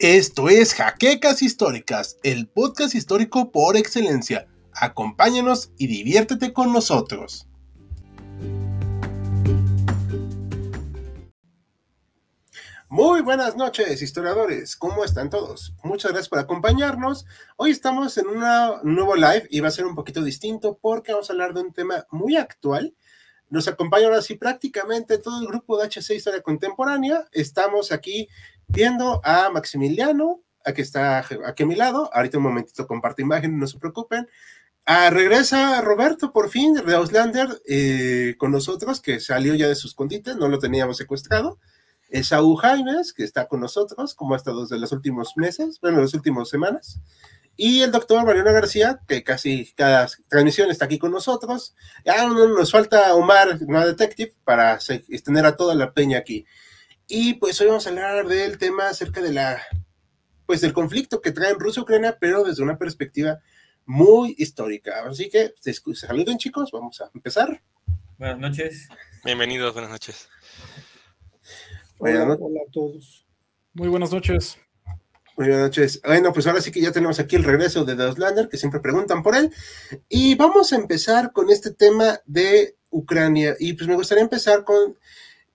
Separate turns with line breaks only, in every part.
Esto es Jaquecas Históricas, el podcast histórico por excelencia. Acompáñanos y diviértete con nosotros. Muy buenas noches, historiadores. ¿Cómo están todos? Muchas gracias por acompañarnos. Hoy estamos en un nuevo live y va a ser un poquito distinto porque vamos a hablar de un tema muy actual. Nos acompaña ahora sí prácticamente todo el grupo de HC Historia Contemporánea. Estamos aquí viendo a Maximiliano, aquí está aquí a mi lado. Ahorita un momentito comparto imagen, no se preocupen. Ah, regresa Roberto por fin de Auslander eh, con nosotros, que salió ya de sus escondite, no lo teníamos secuestrado. Es Saúl Jaimes, que está con nosotros, como ha estado desde los últimos meses, bueno, las últimas semanas. Y el doctor Mariano García, que casi cada transmisión está aquí con nosotros. Ya nos falta Omar, una detective, para tener a toda la peña aquí. Y pues hoy vamos a hablar del tema acerca de la, pues del conflicto que traen Rusia-Ucrania, pero desde una perspectiva muy histórica. Así que saluden chicos, vamos a empezar.
Buenas noches.
Bienvenidos, buenas noches.
Hola, hola a todos.
Muy buenas noches.
Muy buenas noches. Bueno, pues ahora sí que ya tenemos aquí el regreso de Auslander, que siempre preguntan por él. Y vamos a empezar con este tema de Ucrania. Y pues me gustaría empezar con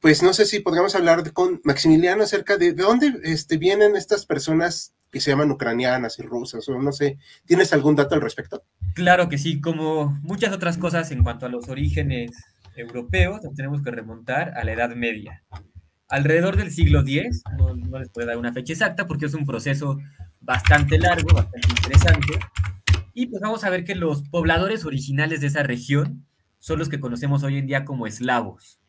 pues no sé si podríamos hablar con Maximiliano acerca de, de dónde este, vienen estas personas que se llaman ucranianas y rusas, o no sé, ¿tienes algún dato al respecto?
Claro que sí, como muchas otras cosas en cuanto a los orígenes europeos, nos tenemos que remontar a la Edad Media. Alrededor del siglo X, no, no les puedo dar una fecha exacta porque es un proceso bastante largo, bastante interesante, y pues vamos a ver que los pobladores originales de esa región son los que conocemos hoy en día como eslavos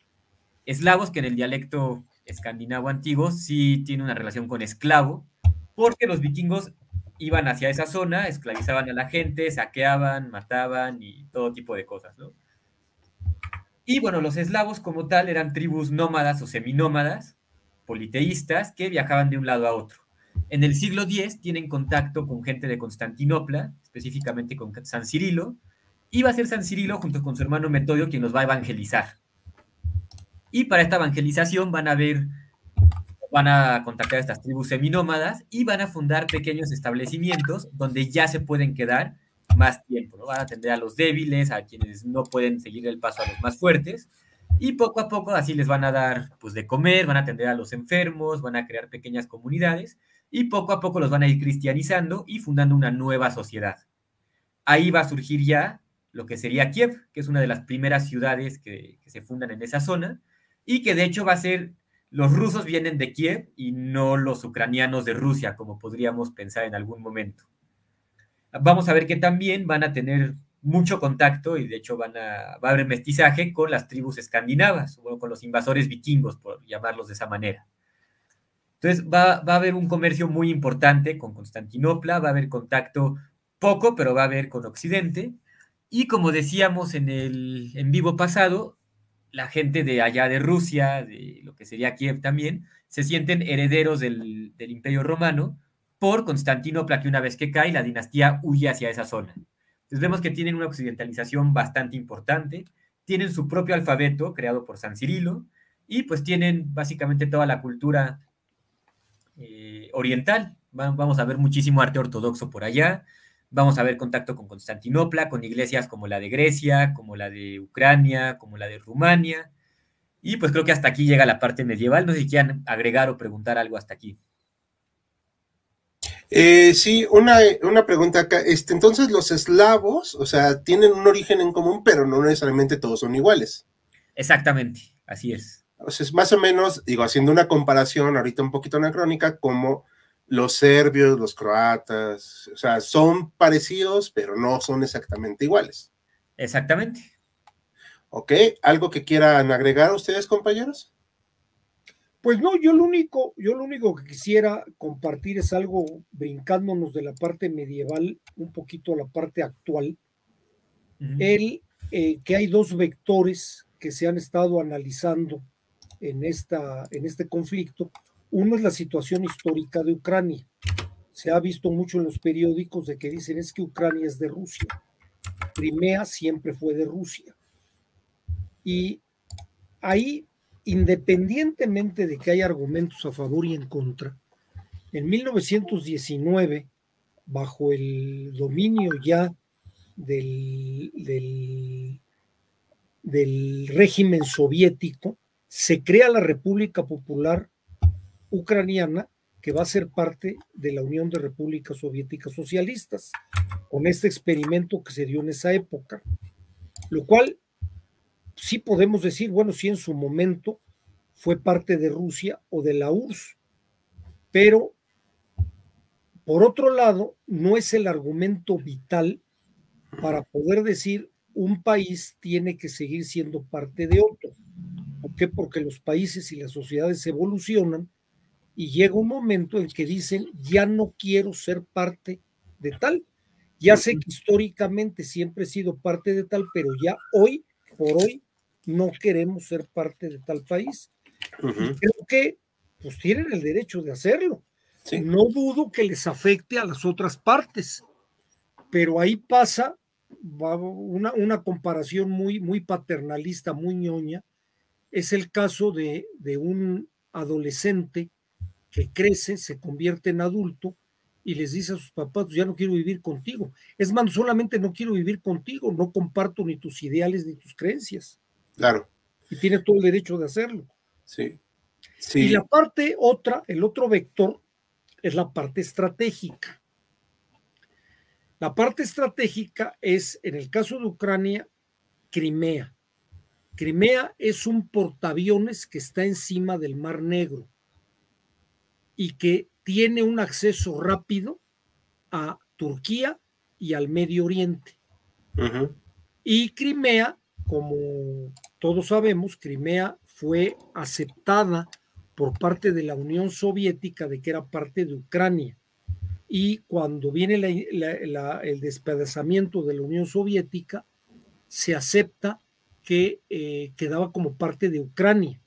eslavos, que en el dialecto escandinavo antiguo sí tiene una relación con esclavo, porque los vikingos iban hacia esa zona, esclavizaban a la gente, saqueaban, mataban y todo tipo de cosas, ¿no? Y bueno, los eslavos como tal eran tribus nómadas o seminómadas, politeístas, que viajaban de un lado a otro. En el siglo X tienen contacto con gente de Constantinopla, específicamente con San Cirilo, y va a ser San Cirilo junto con su hermano Metodio quien los va a evangelizar. Y para esta evangelización van a ver, van a contactar a estas tribus seminómadas y van a fundar pequeños establecimientos donde ya se pueden quedar más tiempo. Van a atender a los débiles, a quienes no pueden seguir el paso a los más fuertes, y poco a poco así les van a dar pues de comer, van a atender a los enfermos, van a crear pequeñas comunidades, y poco a poco los van a ir cristianizando y fundando una nueva sociedad. Ahí va a surgir ya lo que sería Kiev, que es una de las primeras ciudades que se fundan en esa zona, y que de hecho va a ser, los rusos vienen de Kiev y no los ucranianos de Rusia, como podríamos pensar en algún momento. Vamos a ver que también van a tener mucho contacto y de hecho van a, va a haber mestizaje con las tribus escandinavas, o con los invasores vikingos, por llamarlos de esa manera. Entonces va, va, a haber un comercio muy importante con Constantinopla, va a haber contacto poco, pero va a haber con Occidente. Y como decíamos en el en vivo pasado, la gente de allá de Rusia, de lo que sería Kiev también, se sienten herederos del, Imperio Romano por Constantinopla, que una vez que cae, la dinastía huye hacia esa zona. Entonces vemos que tienen una occidentalización bastante importante, tienen su propio alfabeto creado por San Cirilo y pues tienen básicamente toda la cultura eh, oriental. Vamos a ver muchísimo arte ortodoxo por allá, Vamos a ver contacto con Constantinopla, con iglesias como la de Grecia, como la de Ucrania, como la de Rumania. Y pues creo que hasta aquí llega la parte medieval. No sé si quieran agregar o preguntar algo hasta aquí.
Eh, sí, una, una, pregunta acá. Este, entonces, los eslavos, o sea, tienen un origen en común, pero no necesariamente todos son iguales.
Exactamente, así es.
O sea, es más o menos, digo, haciendo una comparación ahorita un poquito anacrónica, como los serbios, los croatas, o sea, son parecidos, pero no son exactamente iguales.
Exactamente.
Ok, ¿algo que quieran agregar ustedes, compañeros?
Pues no, yo lo único, yo lo único que quisiera compartir es algo brincándonos de la parte medieval un poquito a la parte actual. El eh, que hay dos vectores que se han estado analizando en, esta, en este conflicto. Uno es la situación histórica de Ucrania. Se ha visto mucho en los periódicos de que dicen es que Ucrania es de Rusia. Crimea siempre fue de Rusia. Y ahí, independientemente de que hay argumentos a favor y en contra, En 1919, bajo el dominio ya del, del, del régimen soviético, se crea la República Popular Ucraniana, que va a ser parte de la Unión de Repúblicas Soviéticas Socialistas, con este experimento que se dio en esa época, lo cual sí podemos decir, bueno, sí en su momento fue parte de Rusia o de la URSS, pero por otro lado, no es el argumento vital para poder decir un país tiene que seguir siendo parte de otro. ¿Por qué? Porque los países y las sociedades evolucionan y llega un momento en que dicen, ya no quiero ser parte de tal. Ya sé que históricamente siempre he sido parte de tal, pero ya hoy, por hoy, no queremos ser parte de tal país. creo que pues tienen el derecho de hacerlo. No dudo que les afecte a las otras partes, pero ahí pasa una, una comparación muy, muy paternalista, muy ñoña. Es el caso de, de un adolescente que crece, se convierte en adulto y les dice a sus papás, pues ya no quiero vivir contigo. Es más, solamente no quiero vivir contigo, no comparto ni tus ideales ni tus creencias.
Claro.
Y tiene todo el derecho de hacerlo.
Sí.
sí. Y la parte otra, el otro vector, es la parte estratégica. La parte estratégica es, en el caso de Ucrania, Crimea. Crimea es un portaaviones que está encima del Mar Negro y que tiene un acceso rápido a Turquía y al Medio Oriente. Y Crimea, como todos sabemos, Crimea fue aceptada por parte de la Unión Soviética de que era parte de Ucrania. Y cuando viene el despedazamiento de la Unión Soviética, se acepta que eh, quedaba como parte de Ucrania.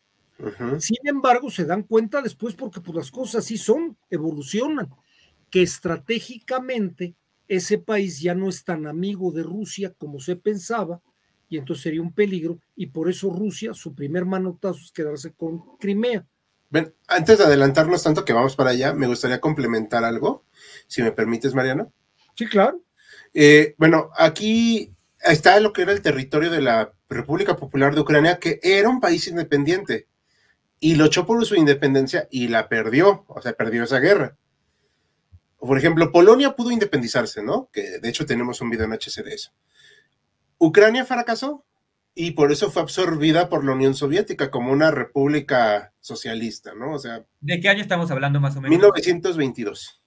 Sin embargo, se dan cuenta después porque pues, las cosas sí son, evolucionan, que estratégicamente ese país ya no es tan amigo de Rusia como se pensaba, y entonces sería un peligro, y por eso Rusia, su primer manotazo es quedarse con Crimea.
Ven, antes de adelantarnos tanto que vamos para allá, me gustaría complementar algo, si me permites, Mariano.
Sí, claro.
Eh, bueno, aquí está lo que era el territorio de la República Popular de Ucrania, que era un país independiente y luchó por su independencia y la perdió, o sea, perdió esa guerra. Por ejemplo, Polonia pudo independizarse, ¿no? Que de hecho tenemos un video en HC de eso. Ucrania fracasó y por eso fue absorbida por la Unión Soviética como una república socialista, ¿no? O sea.
¿De qué año estamos hablando más o menos?
1922.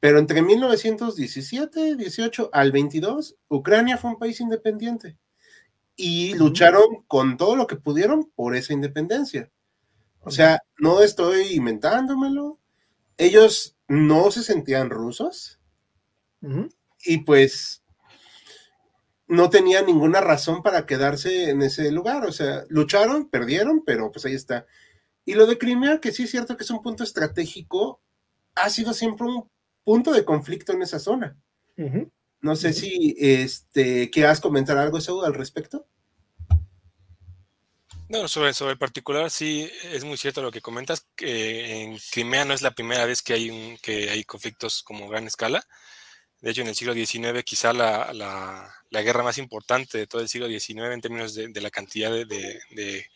Pero entre 1917, 18 al 22, Ucrania fue un país independiente y lucharon con todo lo que pudieron por esa independencia. O sea, no estoy inventándomelo. Ellos no se sentían rusos y pues no tenían ninguna razón para quedarse en ese lugar. O sea, lucharon, perdieron, pero pues ahí está. Y lo de Crimea, que sí es cierto que es un punto estratégico, ha sido siempre un punto de conflicto en esa zona. No sé si este, quieras comentar algo, eso al respecto.
No, sobre, sobre el particular, sí, es muy cierto lo que comentas, que en Crimea no es la primera vez que hay, un, que hay conflictos como gran escala. De hecho, en el siglo XIX, quizá la, la, guerra más importante de todo el siglo XIX en términos de, la cantidad de, de,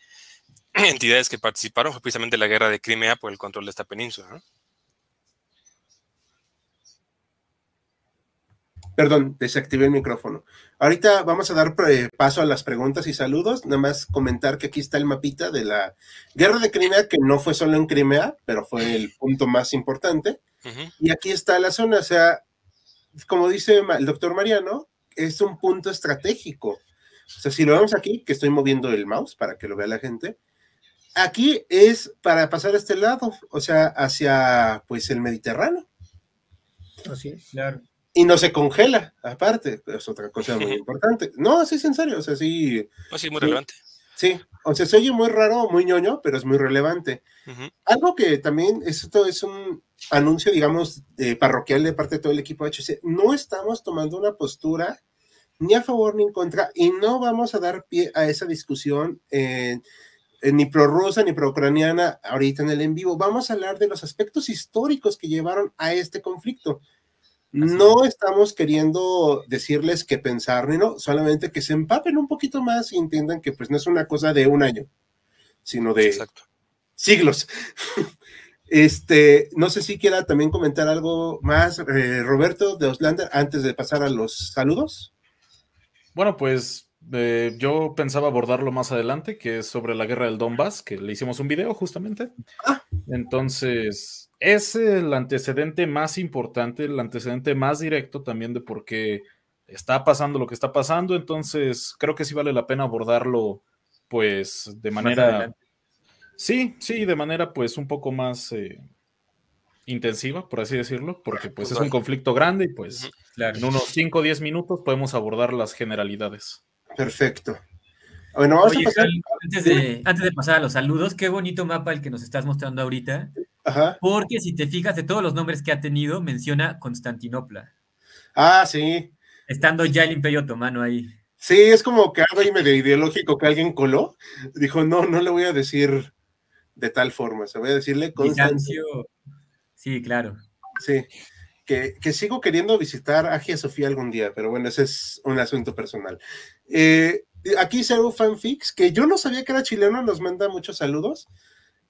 entidades que participaron fue precisamente la guerra de Crimea por el control de esta península. ¿no?
Perdón, desactivé el micrófono. Ahorita vamos a dar eh, paso a las preguntas y saludos. Nada más comentar que aquí está el mapita de la guerra de Crimea, que no fue solo en Crimea, pero fue el punto más importante. Y aquí está la zona. O sea, como dice el doctor Mariano, es un punto estratégico. O sea, si lo vemos aquí, que estoy moviendo el mouse para que lo vea la gente, aquí es para pasar a este lado, o sea, hacia pues el Mediterráneo.
Así es. Claro
y no se congela, aparte, es otra cosa muy importante. No, sí es en serio, o sea, sí.
No, sí, muy relevante.
Sí, o sea, se oye muy raro, muy ñoño, pero es muy relevante. Algo que también, esto es un anuncio, digamos, parroquial de parte de todo el equipo HC, no estamos tomando una postura ni a favor ni en contra y no vamos a dar pie a esa discusión eh, ni prorrusa ni pro-ucraniana ahorita en el en vivo. Vamos a hablar de los aspectos históricos que llevaron a este conflicto. No estamos queriendo decirles qué pensar, no, solamente que se empapen un poquito más y entiendan que pues no es una cosa de un año, sino de siglos. Este, no sé si quiera también comentar algo más, eh, Roberto de Oslander, antes de pasar a los saludos.
Bueno, pues eh, yo pensaba abordarlo más adelante, que es sobre la guerra del Donbass, que le hicimos un video justamente. Ah. Entonces, es el antecedente más importante, el antecedente más directo también de por qué está pasando lo que está pasando. Entonces, creo que sí vale la pena abordarlo, pues, de manera. Sí, sí, de manera, pues, un poco más. Eh, intensiva, por así decirlo, porque pues es un conflicto grande y pues en unos 5 o 10 minutos podemos abordar las generalidades.
Perfecto.
Bueno, vamos a pasar... antes, de, antes de pasar a los saludos, qué bonito mapa el que nos estás mostrando ahorita. Ajá. Porque si te fijas de todos los nombres que ha tenido, menciona Constantinopla.
Ah, sí.
Estando ya el Imperio Otomano ahí.
Sí, es como que algo ahí medio ideológico que alguien coló. Dijo, no, no le voy a decir de tal forma, se voy a decirle
Constantinopla. Sí, claro.
Sí que, sigo queriendo visitar Agia Sofía algún día, pero bueno, ese es un asunto personal. Eh, aquí Zero Fanfix, que yo no sabía que era chileno, nos manda muchos saludos.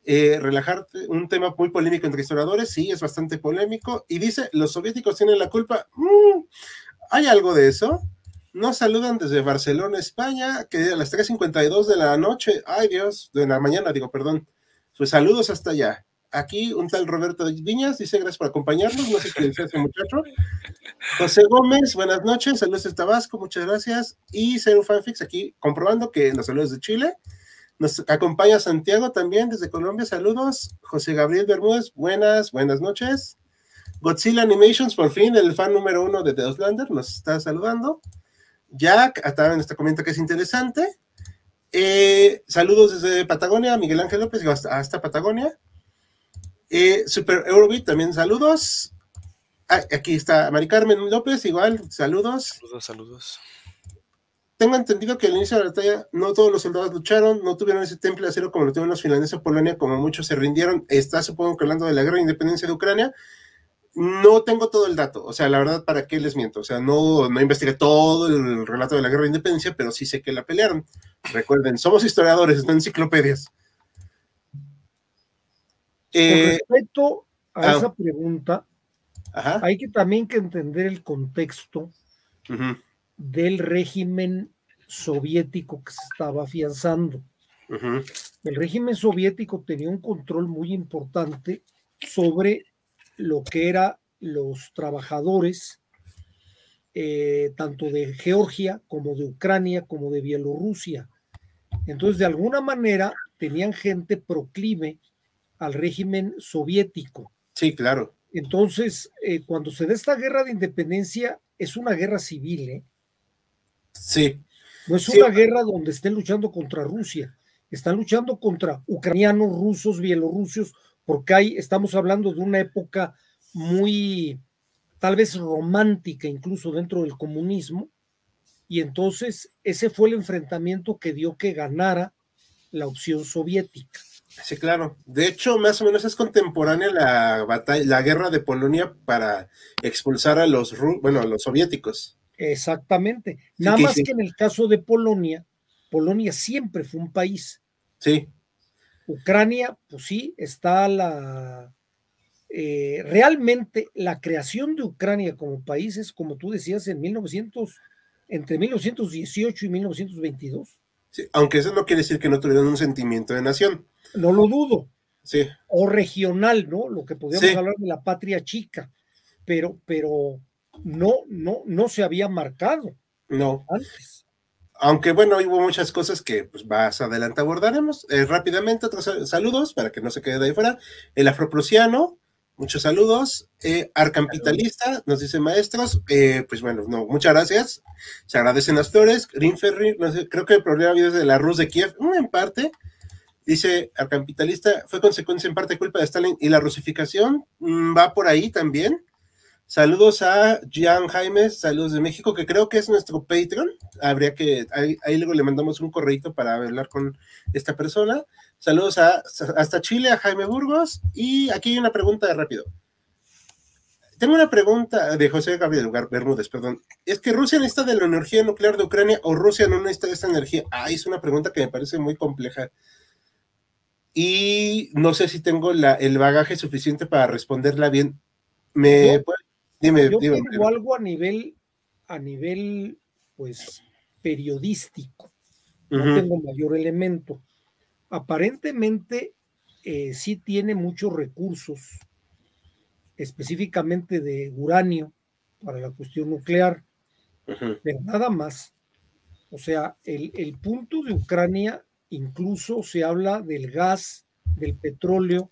Eh, relajarte, un tema muy polémico entre historiadores, sí, es bastante polémico, y dice, los soviéticos tienen la culpa. Mm, ¿Hay algo de eso? Nos saludan desde Barcelona, España, que a las 3.52 de la noche, ay Dios, de la mañana, digo, perdón. Pues saludos hasta allá aquí un tal Roberto Viñas dice gracias por acompañarnos, no sé qué dice ese muchacho. José Gómez, buenas noches, saludos de Tabasco, muchas gracias. Y Zero Fanfix aquí comprobando que nos saludos de Chile. Nos acompaña Santiago también desde Colombia, saludos. José Gabriel Bermúdez, buenas, buenas noches. Godzilla Animations, por fin, el fan número uno de The Oslander, nos está saludando. Jack, también está comenta que es interesante. Eh, saludos desde Patagonia, Miguel Ángel López, hasta Patagonia. Eh, Super Eurobeat, también saludos. Ah, aquí está Mari Carmen López, igual, saludos.
Saludos, saludos.
Tengo entendido que al inicio de la batalla no todos los soldados lucharon, no tuvieron ese temple de acero como lo tuvieron los finlandeses o Polonia, como muchos se rindieron. Está, supongo que hablando de la guerra de independencia de Ucrania. No tengo todo el dato, o sea, la verdad, ¿para qué les miento? O sea, no, no investigué todo el relato de la guerra de independencia, pero sí sé que la pelearon. Recuerden, somos historiadores, no enciclopedias.
Con eh, respecto a ah, esa pregunta, hay que también que entender el contexto del régimen soviético que se estaba afianzando. El régimen soviético tenía un control muy importante sobre lo que eran los trabajadores, eh, tanto de Georgia como de Ucrania, como de Bielorrusia. Entonces, de alguna manera, tenían gente proclive al régimen soviético.
Sí, claro.
Entonces, eh, cuando se da esta guerra de independencia, es una guerra civil, ¿eh?
Sí.
No es una guerra donde estén luchando contra Rusia, están luchando contra ucranianos, rusos, bielorrusios, porque ahí estamos hablando de una época muy, tal vez romántica, incluso dentro del comunismo, y entonces ese fue el enfrentamiento que dio que ganara la opción soviética.
Sí, claro. De hecho, más o menos es contemporánea la batalla, la guerra de Polonia para expulsar a los, bueno, a los soviéticos.
Exactamente. Nada más que en el caso de Polonia, Polonia siempre fue un país.
Sí.
Ucrania, pues sí, está la. Eh, realmente la creación de Ucrania como país es, como tú decías, en 1900, entre 1918 y 1922.
Sí, aunque eso no quiere decir que no tuvieran un sentimiento de nación
no lo dudo.
Sí.
O regional, ¿no? Lo que podríamos hablar de la patria chica, pero, pero no, no, no se había marcado.
No. Antes. Aunque bueno, hubo muchas cosas que pues más adelante abordaremos. Eh, rápidamente, otros saludos para que no se quede de ahí fuera. El afroprusiano, muchos saludos. Eh, Arcampitalista, nos dice maestros. Eh, pues bueno, no, muchas gracias. Se agradecen las flores. Green Ferry, no sé, creo que el problema viene de la Rus de Kiev, en parte. Dice al capitalista, fue consecuencia en parte culpa de Stalin y la rusificación mm, va por ahí también. Saludos a Jean Jaime, saludos de México, que creo que es nuestro Patreon. Habría que, ahí, luego le mandamos un correo para hablar con esta persona. Saludos a, hasta Chile, a Jaime Burgos. Y aquí hay una pregunta de rápido. Tengo una pregunta de José Gabriel Bermúdez, perdón. ¿Es que Rusia necesita de la energía nuclear de Ucrania o Rusia no necesita de esta energía? Ah, es una pregunta que me parece muy compleja. Y no sé si tengo el bagaje suficiente para responderla bien. ¿Me,
Dime, Yo tengo algo a nivel, a nivel, pues, periodístico. No tengo mayor elemento. Aparentemente, eh, sí tiene muchos recursos, específicamente de uranio para la cuestión nuclear, pero nada más. O sea, el, el punto de Ucrania incluso se habla del gas, del petróleo,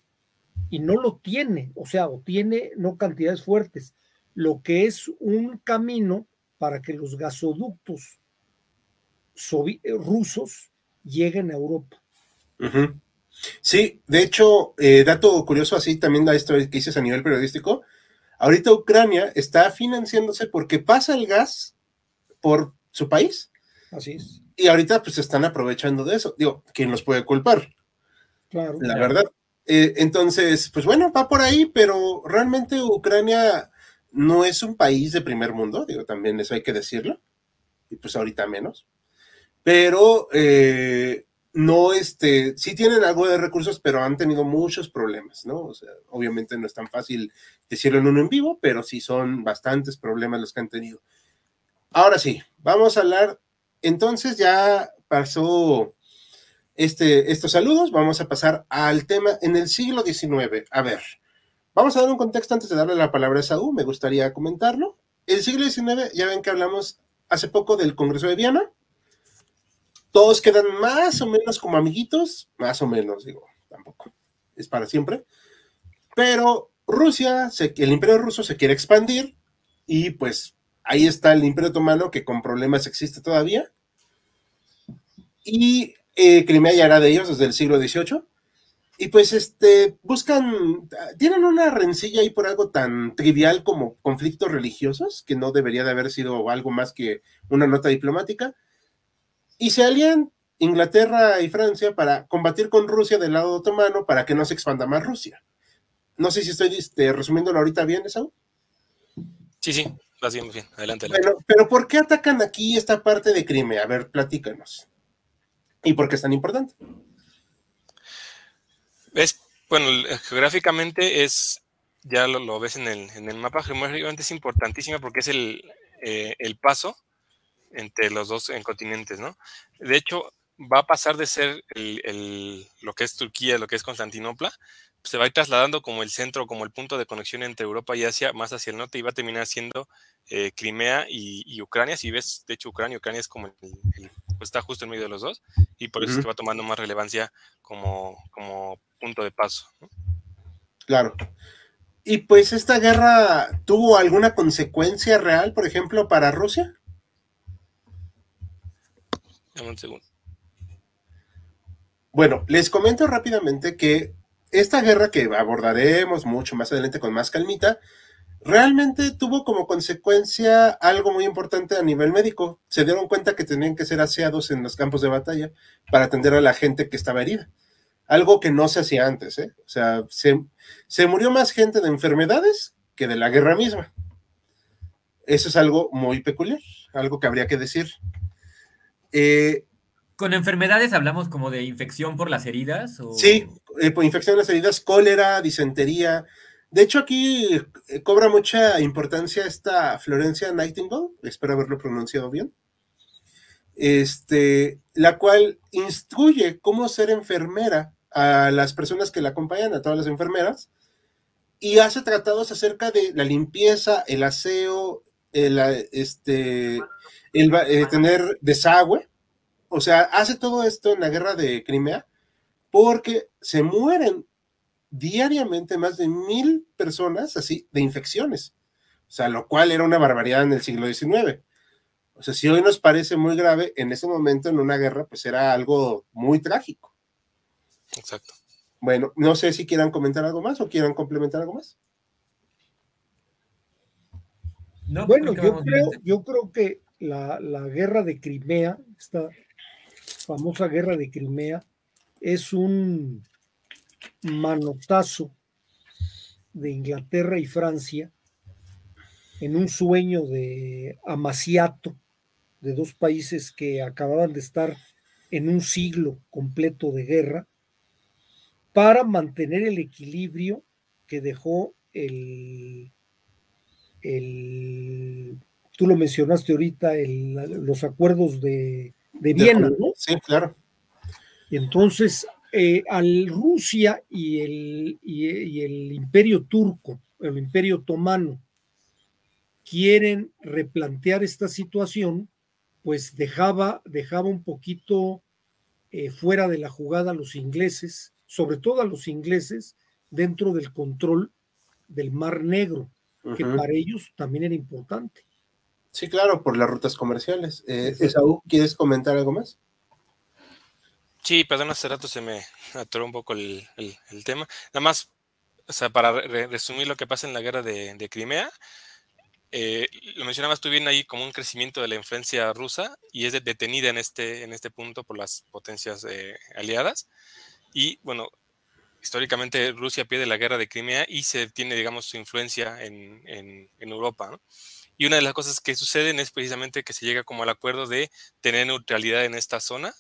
y no lo tiene, o sea, o tiene no cantidades fuertes, lo que es un camino para que los gasoductos rusos lleguen a Europa.
Sí, de hecho, eh, dato curioso así también da esto que dices a nivel periodístico. Ahorita Ucrania está financiándose porque pasa el gas por su país.
Así es.
Y ahorita pues están aprovechando de eso. Digo, ¿quién los puede culpar?
Claro.
La verdad. Eh, entonces, pues bueno, va por ahí, pero realmente Ucrania no es un país de primer mundo, digo, también eso hay que decirlo, y pues ahorita menos, pero eh, no, este, sí tienen algo de recursos, pero han tenido muchos problemas, ¿no? O sea, obviamente no es tan fácil decirlo en uno en vivo, pero sí son bastantes problemas los que han tenido. Ahora sí, vamos a hablar, entonces ya pasó este, estos saludos, vamos a pasar al tema en el siglo XIX. A ver, Vamos a dar un contexto antes de darle la palabra a Saúl, me gustaría comentarlo. El siglo XIX, ya ven que hablamos hace poco del Congreso de Viena. Todos quedan más o menos como amiguitos, más o menos, digo, tampoco, es para siempre. Pero Rusia, el imperio ruso se quiere expandir y pues ahí está el imperio otomano que con problemas existe todavía. Y eh, Crimea ya era de ellos desde el siglo XVIII. Y pues este, buscan, tienen una rencilla ahí por algo tan trivial como conflictos religiosos, que no debería de haber sido algo más que una nota diplomática. Y se alían Inglaterra y Francia para combatir con Rusia del lado otomano para que no se expanda más Rusia. No sé si estoy este, resumiéndolo ahorita bien, eso.
Sí, sí, va bien, bien. Adelante,
Pero, pero ¿por qué atacan aquí esta parte de Crimea? A ver, platícanos. ¿Y por qué es tan importante?
Es, bueno, geográficamente es, ya lo, ves en el, en el, mapa, geográficamente es importantísima porque es el, eh, el paso entre los dos en continentes, ¿no? De hecho, va a pasar de ser el, lo que es Turquía, lo que es Constantinopla, se va a ir trasladando como el centro, como el punto de conexión entre Europa y Asia, más hacia el norte, y va a terminar siendo eh, Crimea y, Ucrania. Si ves, de hecho, Ucrania, Ucrania es como el, pues está justo en medio de los dos, y por eso es que va tomando más relevancia como, como punto de paso.
Claro. ¿Y pues esta guerra tuvo alguna consecuencia real, por ejemplo, para Rusia? Bueno, les comento rápidamente que esta guerra que abordaremos mucho más adelante con más calmita, realmente tuvo como consecuencia algo muy importante a nivel médico. Se dieron cuenta que tenían que ser aseados en los campos de batalla para atender a la gente que estaba herida algo que no se hacía antes, ¿eh? O sea, se, murió más gente de enfermedades que de la guerra misma. Eso es algo muy peculiar, algo que habría que decir.
Eh, ¿Con enfermedades hablamos como de infección por las heridas?
Sí, eh, por infección de las heridas, cólera, disentería. De hecho, aquí eh, cobra mucha importancia esta Florencia Nightingale, espero haberlo pronunciado bien, este, la cual instruye cómo ser enfermera a las personas que la acompañan, a todas las enfermeras, y hace tratados acerca de la limpieza, el aseo, el, este, el, eh, tener desagüe. O sea, hace todo esto en la guerra de Crimea porque se mueren diariamente más de mil personas así de infecciones. O sea, lo cual era una barbaridad en el siglo XIX. O sea, si hoy nos parece muy grave, en ese momento en una guerra, pues era algo muy trágico.
Exacto.
Bueno, no sé si quieran comentar algo más o quieran complementar algo más.
bueno, yo creo, yo creo que la, guerra de Crimea, esta famosa guerra de Crimea, es un manotazo de Inglaterra y Francia en un sueño de amaciato de dos países que acababan de estar en un siglo completo de guerra para mantener el equilibrio que dejó el, el tú lo mencionaste ahorita, los acuerdos de, Viena.
Sí, claro.
Y entonces, eh, al Rusia y el, y el imperio turco, el imperio otomano, quieren replantear esta situación, pues dejaba, dejaba un poquito eh, fuera de la jugada a los ingleses, sobre todo a los ingleses, dentro del control del Mar Negro, que para ellos también era importante.
Sí, claro, por las rutas comerciales. Eh, Esaú, ¿quieres comentar algo más?
Sí, perdón, hace rato se me atoró un poco el, tema. Nada más, o sea, para resumir lo que pasa en la guerra de Crimea, eh, lo mencionabas tú bien ahí como un crecimiento de la influencia rusa y es detenida en este, en este punto por las potencias eh, aliadas. Y bueno, históricamente Rusia pierde la guerra de Crimea y se tiene, digamos, su influencia en, en, Europa. Y una de las cosas que suceden es precisamente que se llega como al acuerdo de tener neutralidad en esta zona.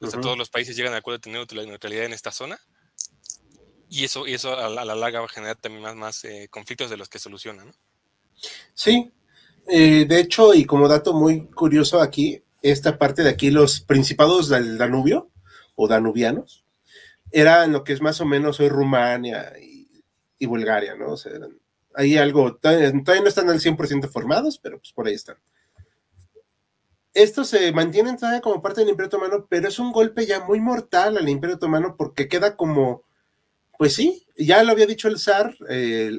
todos los países llegan al acuerdo de tener neutralidad en esta zona y eso, y eso a, la, larga va a generar también más, más eh, conflictos de los que solucionan.
Sí, eh, de hecho, y como dato muy curioso aquí, esta parte de aquí, los principados del Danubio o danubianos, eran lo que es más o menos hoy Rumania y, Bulgaria, ¿no? O sea, hay algo, todavía, no están al 100% formados, pero pues por ahí están. Estos se mantienen todavía como parte del Imperio Otomano, pero es un golpe ya muy mortal al Imperio Otomano porque queda como pues sí, ya lo había dicho el zar,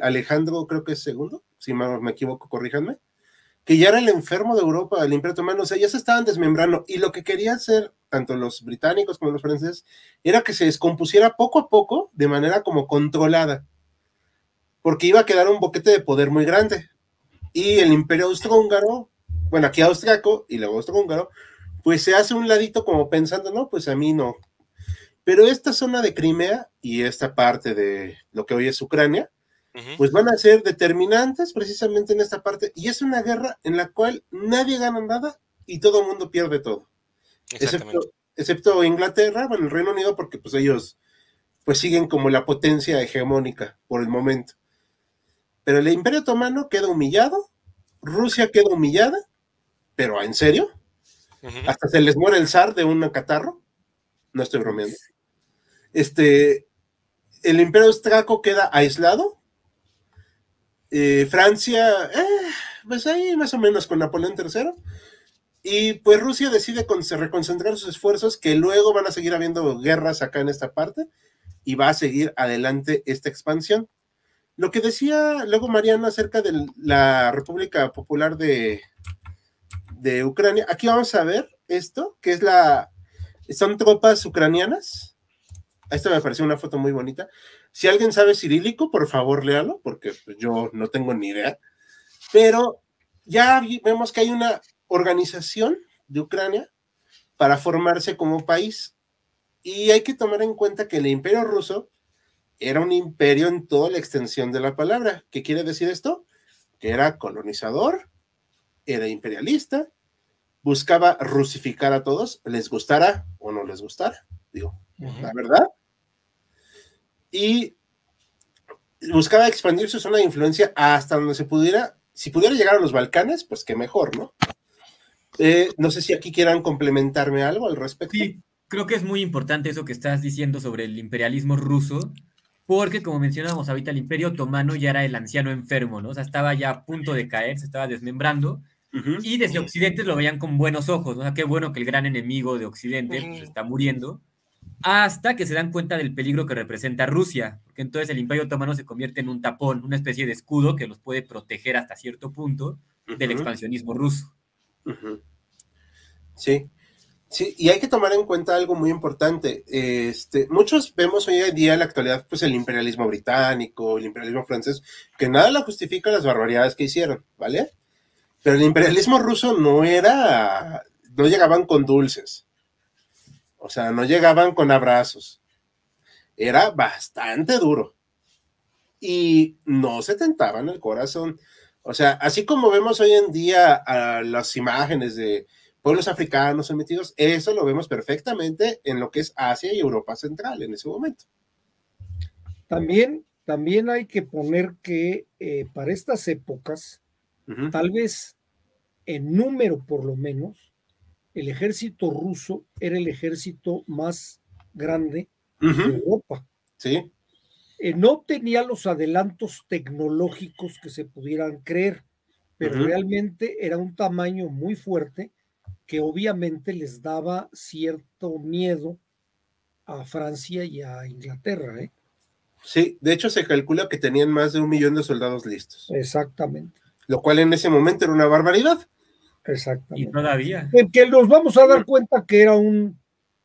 Alejandro creo que es segundo, si me equivoco, corríjanme, que ya era el enfermo de Europa, el Imperio Otomano, o sea, ya se estaban desmembrando y lo que querían hacer tanto los británicos como los franceses era que se descompusiera poco a poco de manera como controlada, porque iba a quedar un boquete de poder muy grande. Y el Imperio Austrohúngaro, bueno, aquí austriaco y luego austrohúngaro, pues se hace un ladito como pensando, no, pues a mí no, pero esta zona de Crimea y esta parte de lo que hoy es Ucrania, pues van a ser determinantes precisamente en esta parte. Y es una guerra en la cual nadie gana nada y todo el mundo pierde todo. Excepto, excepto, Inglaterra, bueno, el Reino Unido, porque pues ellos pues siguen como la potencia hegemónica por el momento. Pero el Imperio Otomano queda humillado, Rusia queda humillada, pero ¿en serio? Hasta se les muere el zar de un catarro. No estoy bromeando. Este, el imperio austriaco queda aislado. Eh, Francia, eh, pues ahí más o menos con Napoleón III. Y pues Rusia decide reconcentrar sus esfuerzos, que luego van a seguir habiendo guerras acá en esta parte, y va a seguir adelante esta expansión. Lo que decía luego Mariano acerca de la República Popular de, de Ucrania, aquí vamos a ver esto, que es la, son tropas ucranianas esta me pareció una foto muy bonita. Si alguien sabe cirílico, por favor léalo, porque pues, yo no tengo ni idea. Pero ya vemos que hay una organización de Ucrania para formarse como país. Y hay que tomar en cuenta que el imperio ruso era un imperio en toda la extensión de la palabra. ¿Qué quiere decir esto? Que era colonizador, era imperialista, buscaba rusificar a todos, les gustara o no les gustara. Digo, la verdad, y buscaba expandir su zona de influencia hasta donde se pudiera. Si pudiera llegar a los Balcanes, pues qué mejor, ¿no? Eh, no sé si aquí quieran complementarme algo al respecto.
Sí, creo que es muy importante eso que estás diciendo sobre el imperialismo ruso, porque como mencionábamos ahorita, el imperio otomano ya era el anciano enfermo, ¿no? O sea, estaba ya a punto de caer, se estaba desmembrando, y desde Occidente lo veían con buenos ojos, ¿no? O sea, qué bueno que el gran enemigo de Occidente pues, está muriendo, hasta que se dan cuenta del peligro que representa Rusia, porque entonces el Imperio Otomano se convierte en un tapón, una especie de escudo que los puede proteger hasta cierto punto del expansionismo ruso.
Sí. Sí, y hay que tomar en cuenta algo muy importante. Este, muchos vemos hoy en día en la actualidad, pues el imperialismo británico, el imperialismo francés, que nada lo justifica las barbaridades que hicieron, ¿vale? Pero el imperialismo ruso no era, no llegaban con dulces, o sea, no llegaban con abrazos, era bastante duro y no se tentaban el corazón. O sea, así como vemos hoy en día las imágenes de pueblos africanos sometidos, eso lo vemos perfectamente en lo que es Asia y Europa Central en ese momento.
También, también hay que poner que eh, para estas épocas, tal vez en número por lo menos, el ejército ruso era el ejército más grande de Europa.
Sí.
Eh, no tenía los adelantos tecnológicos que se pudieran creer, pero realmente era un tamaño muy fuerte que obviamente les daba cierto miedo a Francia y a Inglaterra. ¿eh?
Sí, de hecho se calcula que tenían más de un millón de soldados listos.
Exactamente.
Lo cual en ese momento era una barbaridad.
Exactamente.
Y todavía.
Que nos vamos a dar cuenta que era un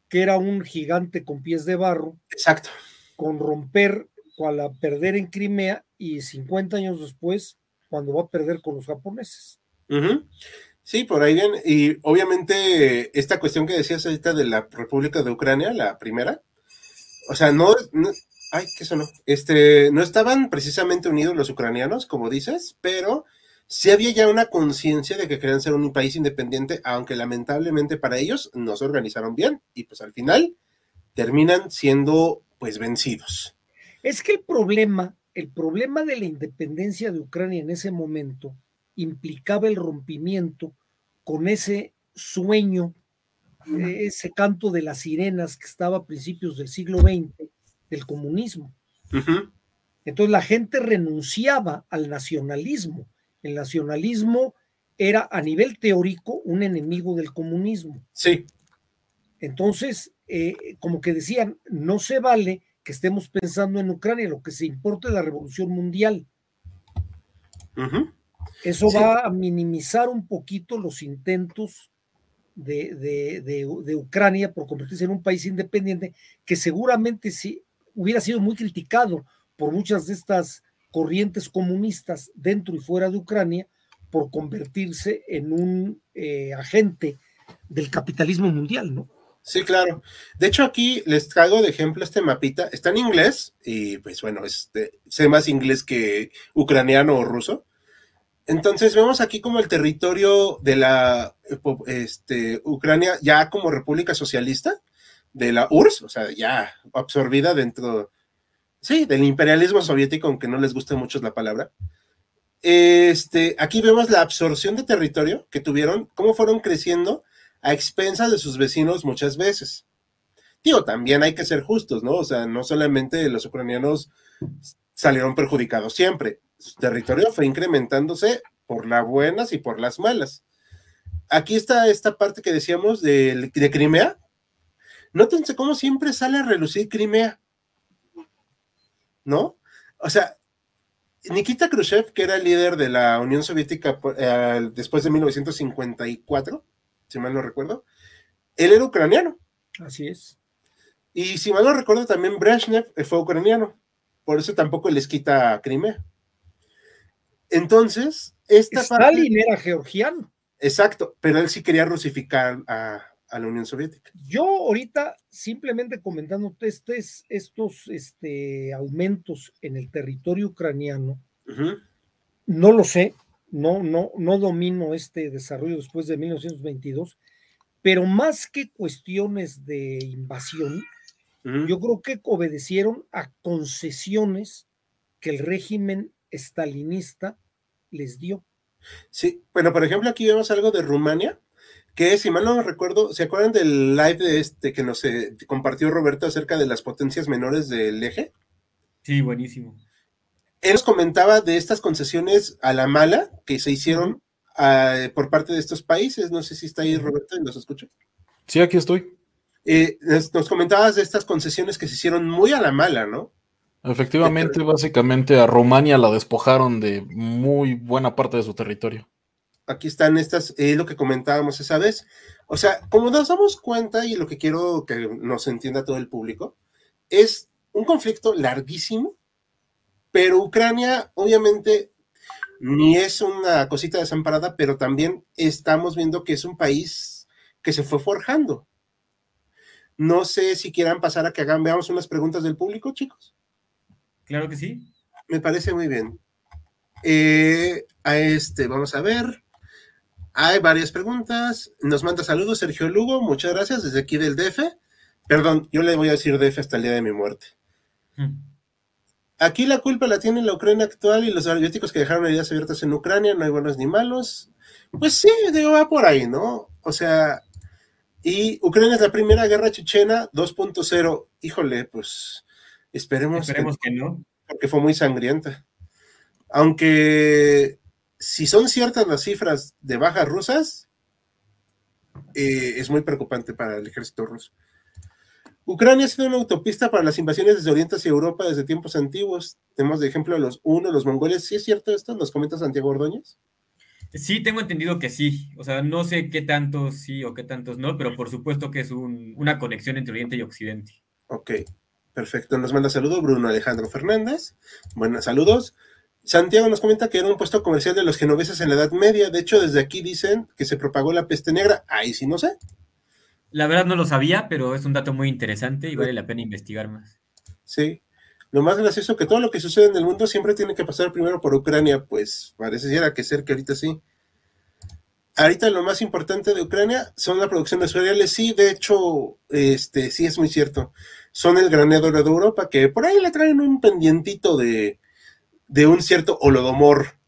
que era un gigante con pies de barro.
Exacto.
Con romper, a perder en Crimea y 50 años después, cuando va a perder con los japoneses.
Sí, por ahí bien. Y obviamente esta cuestión que decías ahorita de la República de Ucrania, la primera, o sea, no, ay, ¿qué sonó? Este, no estaban precisamente unidos los ucranianos, como dices, pero sí había ya una conciencia de que querían ser un país independiente, aunque lamentablemente para ellos no se organizaron bien y pues al final terminan siendo pues vencidos.
Es que el problema, el problema de la independencia de Ucrania en ese momento implicaba el rompimiento con ese sueño, ese canto de las sirenas que estaba a principios del siglo XX del comunismo. Entonces la gente renunciaba al nacionalismo. El nacionalismo era a nivel teórico un enemigo del comunismo.
Sí.
Entonces, eh, como que decían, no se vale que estemos pensando en Ucrania, lo que se importa es la revolución mundial. Eso va a minimizar un poquito los intentos de, Ucrania por convertirse en un país independiente, que seguramente sí hubiera sido muy criticado por muchas de estas corrientes comunistas dentro y fuera de Ucrania por convertirse en un eh, agente del capitalismo mundial, ¿no?
Sí, claro. De hecho, aquí les traigo de ejemplo este mapita. Está en inglés y pues bueno, este, sé más inglés que ucraniano o ruso. Entonces vemos aquí como el territorio de la este, Ucrania ya como república socialista, de la URSS, o sea, ya absorbida dentro, sí, del imperialismo soviético, aunque no les guste mucho la palabra. Este, aquí vemos la absorción de territorio que tuvieron, cómo fueron creciendo a expensas de sus vecinos muchas veces. Digo, también hay que ser justos, ¿no? O sea, no solamente los ucranianos salieron perjudicados siempre su territorio fue incrementándose por las buenas y por las malas. Aquí está esta parte que decíamos de, de Crimea. Nótense cómo siempre sale a relucir Crimea. ¿No? O sea, Nikita Khrushchev, que era el líder de la Unión Soviética eh, después de 1954, si mal no recuerdo, él era ucraniano.
Así es.
Y si mal no recuerdo, también Brezhnev fue ucraniano. Por eso tampoco les quita Crimea. Entonces, esta
Stalin era georgiano.
Exacto, pero él sí quería rusificar a, la Unión Soviética.
Yo ahorita, simplemente comentando estos, estos este, aumentos en el territorio ucraniano, no lo sé, no, no, no domino este desarrollo después de 1922, pero más que cuestiones de invasión, yo creo que obedecieron a concesiones que el régimen stalinista les dio.
Sí, bueno, por ejemplo, aquí vemos algo de Rumania, que si mal no recuerdo, ¿se acuerdan del live de este que nos eh, compartió Roberto acerca de las potencias menores del eje?
Sí, buenísimo.
Él nos comentaba de estas concesiones a la mala que se hicieron ah, por parte de estos países. No sé si está ahí Roberto y nos escucha.
Sí, aquí estoy.
Eh, nos comentabas de estas concesiones que se hicieron muy a la mala, ¿no?
Efectivamente, básicamente a Rumania la despojaron de muy buena parte de su territorio.
Aquí están estas, es lo que comentábamos esa vez. O sea, como nos damos cuenta, y lo que quiero que nos entienda todo el público, es un conflicto larguísimo, pero Ucrania obviamente ni es una cosita desamparada, pero también estamos viendo que es un país que se fue forjando. No sé si quieran pasar a que hagan, veamos unas preguntas del público, chicos.
Claro que sí.
Me parece muy bien. Eh, a este, vamos a ver. Hay varias preguntas. Nos manda saludos Sergio Lugo, muchas gracias desde aquí del DF. Perdón, yo le voy a decir DF hasta el día de mi muerte. Mm. Aquí la culpa la tiene la Ucrania actual y los soviéticos que dejaron heridas abiertas en Ucrania, no hay buenos ni malos. Pues sí, digo, va por ahí, ¿no? O sea, y Ucrania es la primera guerra chechena 2.0. Híjole, pues esperemos,
esperemos que, no.
Porque fue muy sangrienta. Aunque si son ciertas las cifras de bajas rusas, eh, es muy preocupante para el ejército ruso. Ucrania ha sido una autopista para las invasiones desde Oriente hacia Europa desde tiempos antiguos. Tenemos de ejemplo los unos, los mongoles. ¿Sí es cierto esto? ¿Nos comenta Santiago Ordóñez?
Sí, tengo entendido que sí. O sea, no sé qué tantos sí o qué tantos no, pero por supuesto que es una conexión entre Oriente y Occidente.
Ok, perfecto. Nos manda saludo Bruno Alejandro Fernández. Buenos saludos. Santiago nos comenta que era un puesto comercial de los genoveses en la Edad Media. De hecho, desde aquí dicen que se propagó la peste negra. Ahí sí no sé.
La verdad no lo sabía, pero es un dato muy interesante y vale la pena investigar más.
Sí. Lo más gracioso que todo lo que sucede en el mundo siempre tiene que pasar primero por Ucrania, pues parece que ser que ahorita sí. Ahorita lo más importante de Ucrania son la producción de cereales. Sí, de hecho, este, sí es muy cierto. Son el granero de Europa, que por ahí le traen un pendientito de, de un cierto holodomor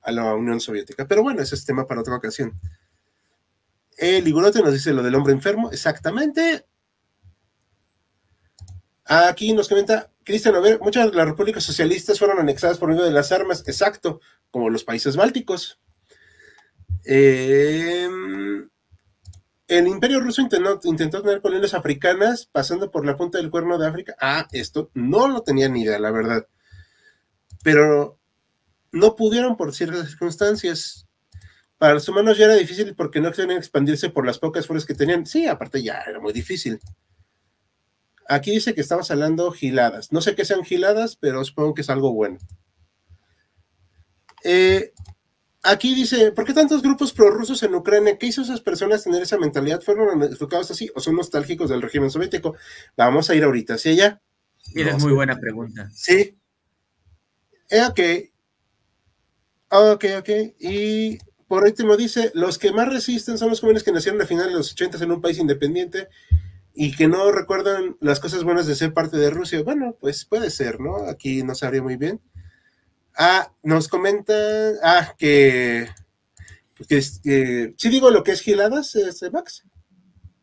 a la Unión Soviética. Pero bueno, ese es tema para otra ocasión. El Ligurote nos dice lo del hombre enfermo, exactamente. Aquí nos comenta Cristian, a ver, muchas de las repúblicas socialistas fueron anexadas por medio de las armas, exacto, como los países bálticos. Em, el imperio ruso intentó, tener colonias africanas pasando por la punta del cuerno de África. Ah, esto no lo tenía ni idea, la verdad. Pero no pudieron por ciertas circunstancias. Para los humanos ya era difícil porque no querían expandirse por las pocas fuerzas que tenían. Sí, aparte ya era muy difícil. Aquí dice que estamos hablando giladas. No sé qué sean giladas, pero supongo que es algo bueno. Eh, aquí dice, ¿por qué tantos grupos prorrusos en Ucrania? ¿Qué hizo esas personas tener esa mentalidad? ¿Fueron enfocados así o son nostálgicos del régimen soviético? Vamos a ir ahorita hacia allá.
Esa es muy buena pregunta.
Sí. Eh, ok. Ok, ok. Y por último dice, los que más resisten son los jóvenes que nacieron a finales de los 80 en un país independiente y que no recuerdan las cosas buenas de ser parte de Rusia. Bueno, pues puede ser, ¿no? Aquí no sabría muy bien. Ah, nos comentan, ah, que, que, sí digo lo que es giladas, este, Max.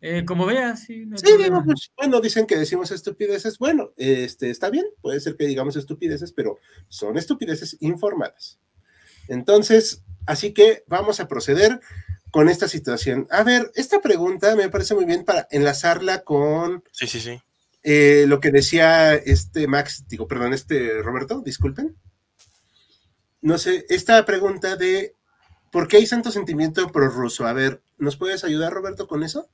Eh, como veas, sí.
sí, digo, pues, bueno, dicen que decimos estupideces. Bueno, este, está bien, puede ser que digamos estupideces, pero son estupideces informadas. Entonces, Así que vamos a proceder con esta situación. A ver, esta pregunta me parece muy bien para enlazarla con
sí, sí, sí.
Eh, lo que decía este Max, digo, perdón, este Roberto, disculpen. No sé, esta pregunta de ¿por qué hay tanto sentimiento prorruso? A ver, ¿nos puedes ayudar, Roberto, con eso?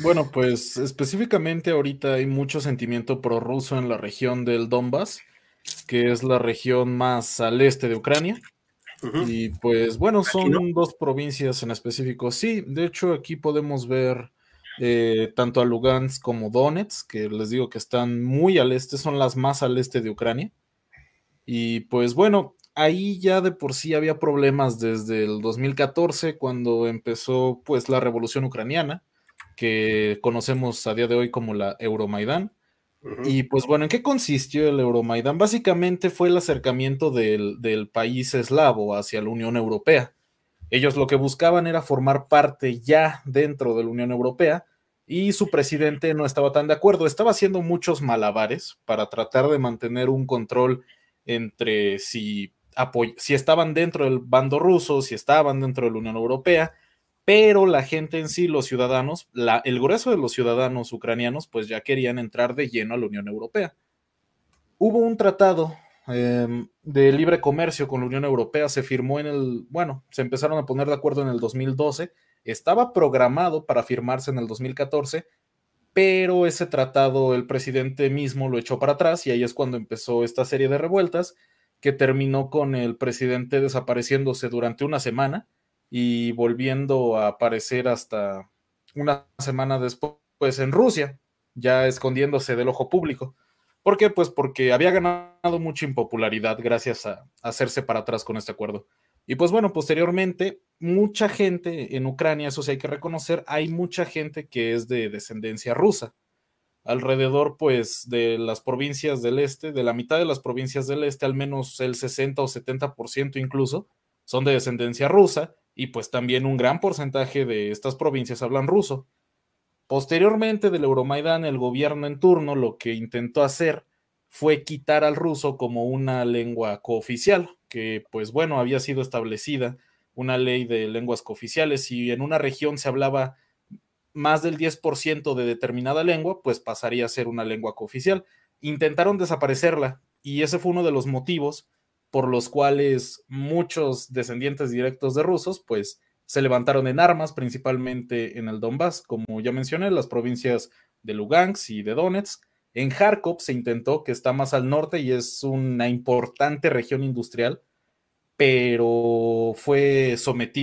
Bueno, pues específicamente ahorita hay mucho sentimiento prorruso en la región del Donbass, que es la región más al este de Ucrania. Y pues bueno, son dos provincias en específico. Sí, de hecho aquí podemos ver eh, tanto a Lugansk como Donetsk, que les digo que están muy al este, son las más al este de Ucrania. Y pues bueno, ahí ya de por sí había problemas desde el 2014, cuando empezó pues la revolución ucraniana, que conocemos a día de hoy como la Euromaidán. Y pues bueno, ¿en qué consistió el Euromaidan? Básicamente fue el acercamiento del, del, país eslavo hacia la Unión Europea. Ellos lo que buscaban era formar parte ya dentro de la Unión Europea y su presidente no estaba tan de acuerdo. Estaba haciendo muchos malabares para tratar de mantener un control entre si, si estaban dentro del bando ruso, si estaban dentro de la Unión Europea pero la gente en sí, los ciudadanos, la, el grueso de los ciudadanos ucranianos, pues ya querían entrar de lleno a la Unión Europea. Hubo un tratado em, de libre comercio con la Unión Europea, se firmó en el, bueno, se empezaron a poner de acuerdo en el 2012, estaba programado para firmarse en el 2014, pero ese tratado el presidente mismo lo echó para atrás y ahí es cuando empezó esta serie de revueltas que terminó con el presidente desapareciéndose durante una semana y volviendo a aparecer hasta una semana después en Rusia, ya escondiéndose del ojo público. ¿Por qué? Pues porque había ganado mucha impopularidad gracias a, hacerse para atrás con este acuerdo. Y pues bueno, posteriormente, mucha gente en Ucrania, eso sí hay que reconocer, hay mucha gente que es de descendencia rusa. Alrededor, pues, de las provincias del este, de la mitad de las provincias del este, al menos el 60 o 70% incluso, son de descendencia rusa, y pues también un gran porcentaje de estas provincias hablan ruso. Posteriormente del Euromaidán, el gobierno en turno lo que intentó hacer fue quitar al ruso como una lengua cooficial, que pues bueno, había sido establecida una ley de lenguas cooficiales y en una región se hablaba más del 10% de determinada lengua, pues pasaría a ser una lengua cooficial. Intentaron desaparecerla y ese fue uno de los motivos por los cuales muchos descendientes directos de rusos pues se levantaron en armas, principalmente en el Donbass, como ya mencioné, las provincias de Lugansk y de Donetsk. En Kharkov se intentó, que está más al norte y es una importante región industrial, pero fue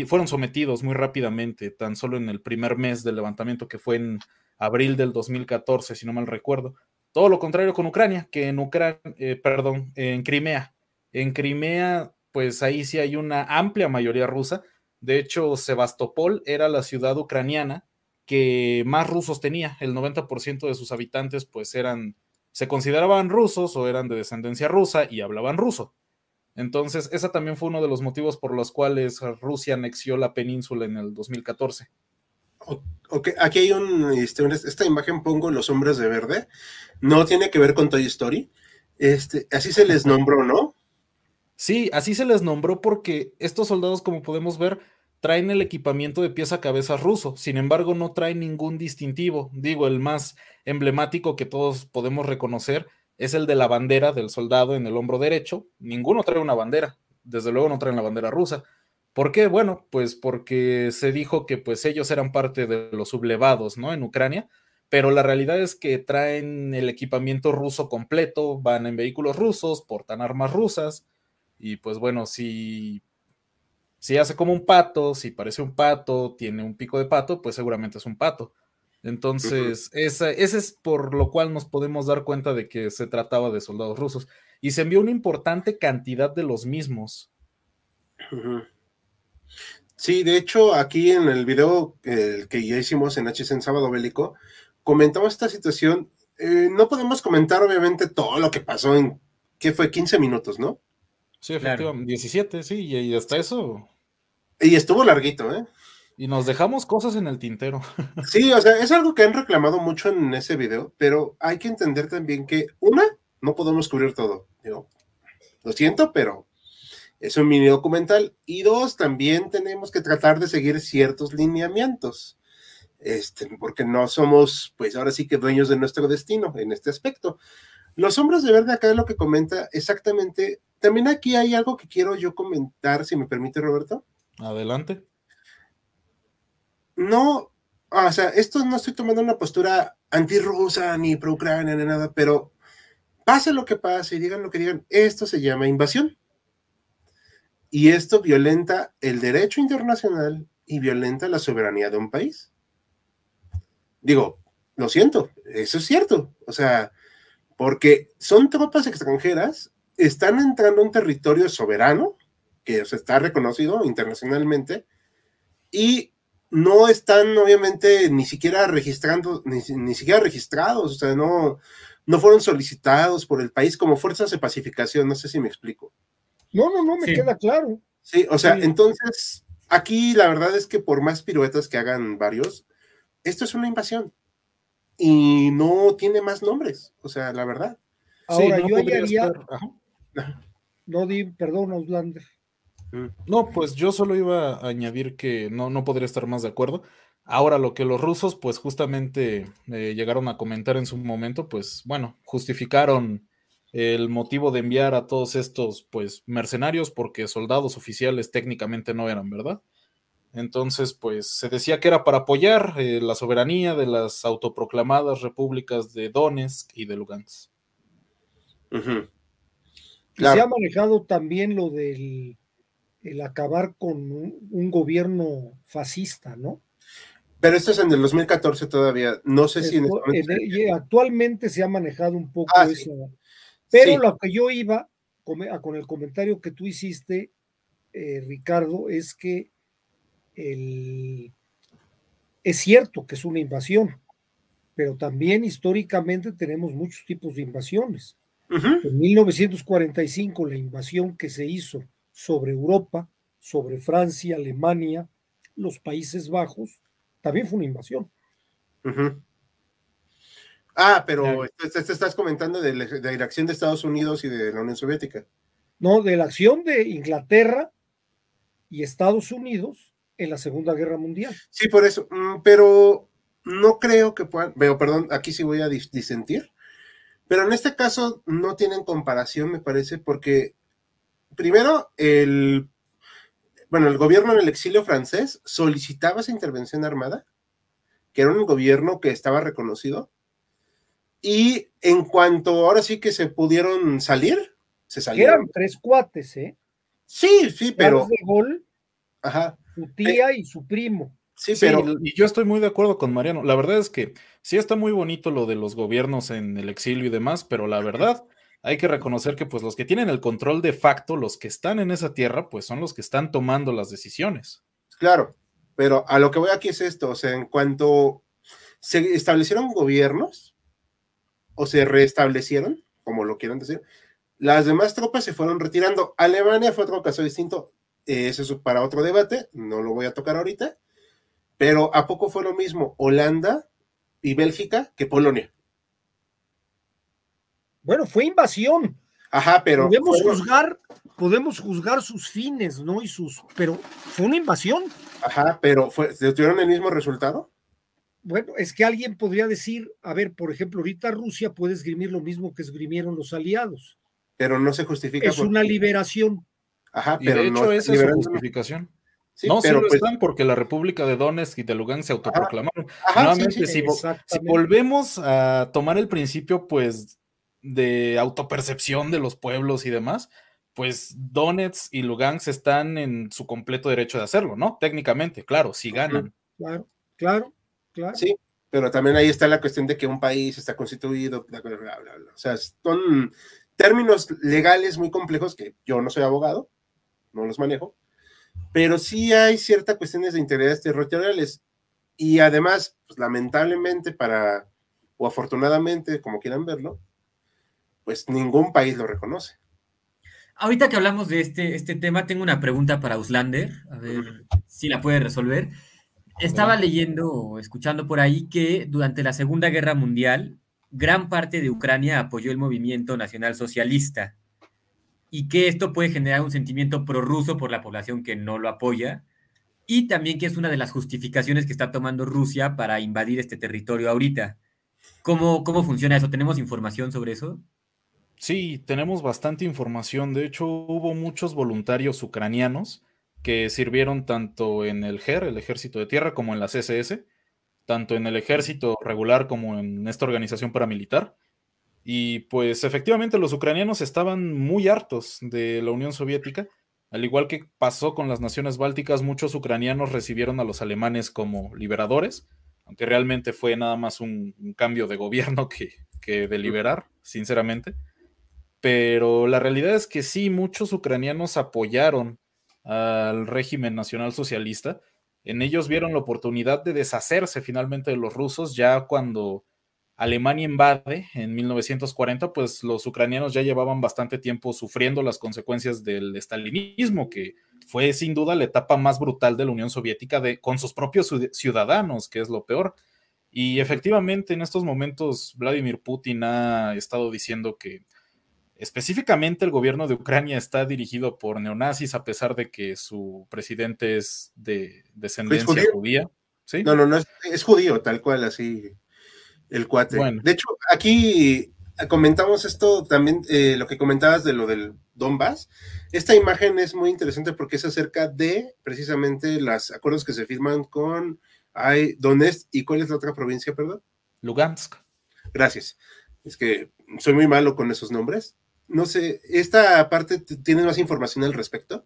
fueron sometidos muy rápidamente, tan solo en el primer mes del levantamiento, que fue en abril del 2014, si no mal recuerdo. Todo lo contrario con Ucrania, que en Ucrania, eh, perdón, en Crimea. En Crimea, pues ahí sí hay una amplia mayoría rusa, de hecho, Sebastopol era la ciudad ucraniana que más rusos tenía. El 90% de sus habitantes pues eran, se consideraban rusos o eran de descendencia rusa y hablaban ruso. Entonces, ese también fue uno de los motivos por los cuales Rusia anexió la península en el 2014.
Ok, aquí hay un, este, esta imagen pongo los hombres de verde. No tiene que ver con Toy Story. Este, así se les nombró, ¿no?
Sí, así se les nombró porque estos soldados, como podemos ver, traen el equipamiento de pieza a cabeza ruso, sin embargo no traen ningún distintivo. Digo, el más emblemático que todos podemos reconocer es el de la bandera del soldado en el hombro derecho. Ninguno trae una bandera, desde luego no traen la bandera rusa. ¿Por qué? Bueno, pues porque se dijo que pues ellos eran parte de los sublevados, ¿no? En Ucrania, pero la realidad es que traen el equipamiento ruso completo, van en vehículos rusos, portan armas rusas, y pues bueno, si si hace como un pato, si parece un pato, tiene un pico de pato, pues seguramente es un pato. Entonces, ese, es por lo cual nos podemos dar cuenta de que se trataba de soldados rusos. Y se envió una importante cantidad de los mismos.
Sí, de hecho, aquí en el video que ya hicimos en HC en Sábado Bélico, comentamos esta situación. Eh, no podemos comentar, obviamente, todo lo que pasó en, ¿qué fue? 15 minutos, ¿no?
Sí, efectivamente, 17, sí, y hasta eso
y estuvo larguito, ¿eh?
Y nos dejamos cosas en el tintero.
Sí, o sea, es algo que han reclamado mucho en ese video, pero hay que entender también que, una, no podemos cubrir todo. Digo, lo siento, pero es un mini documental. Y dos, también tenemos que tratar de seguir ciertos lineamientos. Este, porque no somos, pues ahora sí que dueños de nuestro destino en este aspecto. Los hombres de verde acá es lo que comenta exactamente. También aquí hay algo que quiero yo comentar, si me permite, Roberto.
Adelante.
No, o sea, esto no estoy tomando una postura antirrusa ni pro-ucrania ni nada, pero pase lo que pase y digan lo que digan, esto se llama invasión. Y esto violenta el derecho internacional y violenta la soberanía de un país. Digo, lo siento, eso es cierto. O sea, porque son tropas extranjeras, están entrando a un territorio soberano que está reconocido internacionalmente y no están obviamente ni siquiera registrando, ni, siquiera registrados, o sea, no, no fueron solicitados por el país como fuerzas de pacificación, no sé si me explico.
No, no, no, me queda claro.
Sí, o sea, entonces, aquí la verdad es que por más piruetas que hagan varios, esto es una invasión y no tiene más nombres, o sea, la verdad.
Ahora, yo haría... No, di, perdón, Auslander.
No, pues yo solo iba a añadir que no, no podría estar más de acuerdo. Ahora, lo que los rusos, pues justamente eh, llegaron a comentar en su momento, pues bueno, justificaron el motivo de enviar a todos estos, pues, mercenarios, porque soldados oficiales técnicamente no eran, ¿verdad? Entonces, pues se decía que era para apoyar eh, la soberanía de las autoproclamadas repúblicas de Donetsk y de Lugansk.
Se ha manejado también lo del el acabar con un, gobierno fascista, ¿no?
Pero esto es en el 2014 todavía. No sé si en,
este actualmente se ha manejado un poco ah, eso. Pero lo que yo iba con el comentario que tú hiciste, eh, Ricardo, es que el, es cierto que es una invasión, pero también históricamente tenemos muchos tipos de invasiones. En 1945, la invasión que se hizo sobre Europa, sobre Francia, Alemania, los Países Bajos, también fue una invasión.
Ah, pero te, estás comentando de la, de la, acción de Estados Unidos y de la Unión Soviética.
No, de la acción de Inglaterra y Estados Unidos en la Segunda Guerra Mundial.
Sí, por eso, mm, pero no creo que puedan, veo, perdón, aquí sí voy a disentir, pero en este caso no tienen comparación, me parece, porque primero el, bueno, el gobierno en el exilio francés solicitaba esa intervención armada, que era un gobierno que estaba reconocido, y en cuanto ahora sí que se pudieron salir, se salieron.
Eran tres cuates, ¿eh?
Sí, sí, pero...
De gol, Ajá su tía y su primo.
Sí, pero y yo estoy muy de acuerdo con Mariano. La verdad es que sí está muy bonito lo de los gobiernos en el exilio y demás, pero la verdad hay que reconocer que pues los que tienen el control de facto, los que están en esa tierra, pues son los que están tomando las decisiones.
Claro, pero a lo que voy aquí es esto, o sea, en cuanto se establecieron gobiernos o se restablecieron, como lo quieran decir, las demás tropas se fueron retirando. Alemania fue otro caso distinto. Eso es para otro debate, no lo voy a tocar ahorita. Pero ¿a poco fue lo mismo Holanda y Bélgica que Polonia?
Bueno, fue invasión.
Ajá, pero.
Podemos juzgar, podemos juzgar sus fines, ¿no? Y sus. Pero fue una invasión.
Ajá, pero fue, ¿tuvieron el mismo resultado?
Bueno, es que alguien podría decir, a ver, por ejemplo, ahorita Rusia puede esgrimir lo mismo que esgrimieron los aliados.
Pero no se justifica.
Es una liberación.
Ajá, pero de hecho esa es su justificación. no, pero sí lo pues están porque la República de Donetsk y de Lugansk se autoproclamaron. Nuevamente, si, volvemos a tomar el principio, pues, de autopercepción de los pueblos y demás, pues Donetsk y Lugansk están en su completo derecho de hacerlo, ¿no? Técnicamente, claro, si ganan.
Claro, claro, claro.
Sí, pero también ahí está la cuestión de que un país está constituido, bla, bla, bla, O sea, son términos legales muy complejos que yo no soy abogado, no los manejo, pero sí hay ciertas cuestiones de integridad territoriales y además, pues, lamentablemente para, o afortunadamente, como quieran verlo, pues ningún país lo reconoce.
Ahorita que hablamos de este, este tema, tengo una pregunta para Uslander, a ver si la puede resolver. Estaba leyendo o escuchando por ahí que durante la Segunda Guerra Mundial, gran parte de Ucrania apoyó el movimiento nacional socialista y que esto puede generar un sentimiento prorruso por la población que no lo apoya, y también que es una de las justificaciones que está tomando Rusia para invadir este territorio ahorita. ¿Cómo, cómo funciona eso? ¿Tenemos información sobre eso?
Sí, tenemos bastante información. De hecho, hubo muchos voluntarios ucranianos que sirvieron tanto en el GER, el Ejército de Tierra, como en la CSS, tanto en el ejército regular como en esta organización paramilitar. Y pues efectivamente los ucranianos estaban muy hartos de la Unión Soviética. Al igual que pasó con las naciones bálticas, muchos ucranianos recibieron a los alemanes como liberadores, aunque realmente fue nada más un, cambio de gobierno que, que de liberar, sinceramente. Pero la realidad es que sí, muchos ucranianos apoyaron al régimen nacional socialista. En ellos vieron la oportunidad de deshacerse finalmente de los rusos ya cuando Alemania invade en 1940, pues los ucranianos ya llevaban bastante tiempo sufriendo las consecuencias del estalinismo, que fue sin duda la etapa más brutal de la Unión Soviética de, con sus propios ciudadanos, que es lo peor. Y efectivamente en estos momentos Vladimir Putin ha estado diciendo que específicamente el gobierno de Ucrania está dirigido por neonazis a pesar de que su presidente es de descendencia judía. ¿Sí?
No, no, no, es judío, tal cual, así el cuate. De hecho, aquí comentamos esto también, eh, lo que comentabas de lo del Donbass. esta imagen es muy interesante porque es acerca de precisamente los acuerdos que se firman con hay, Donetsk y cuál es la otra provincia, perdón?
Lugansk.
Gracias. Es que soy muy malo con esos nombres. No sé, ¿esta parte tiene más información al respecto?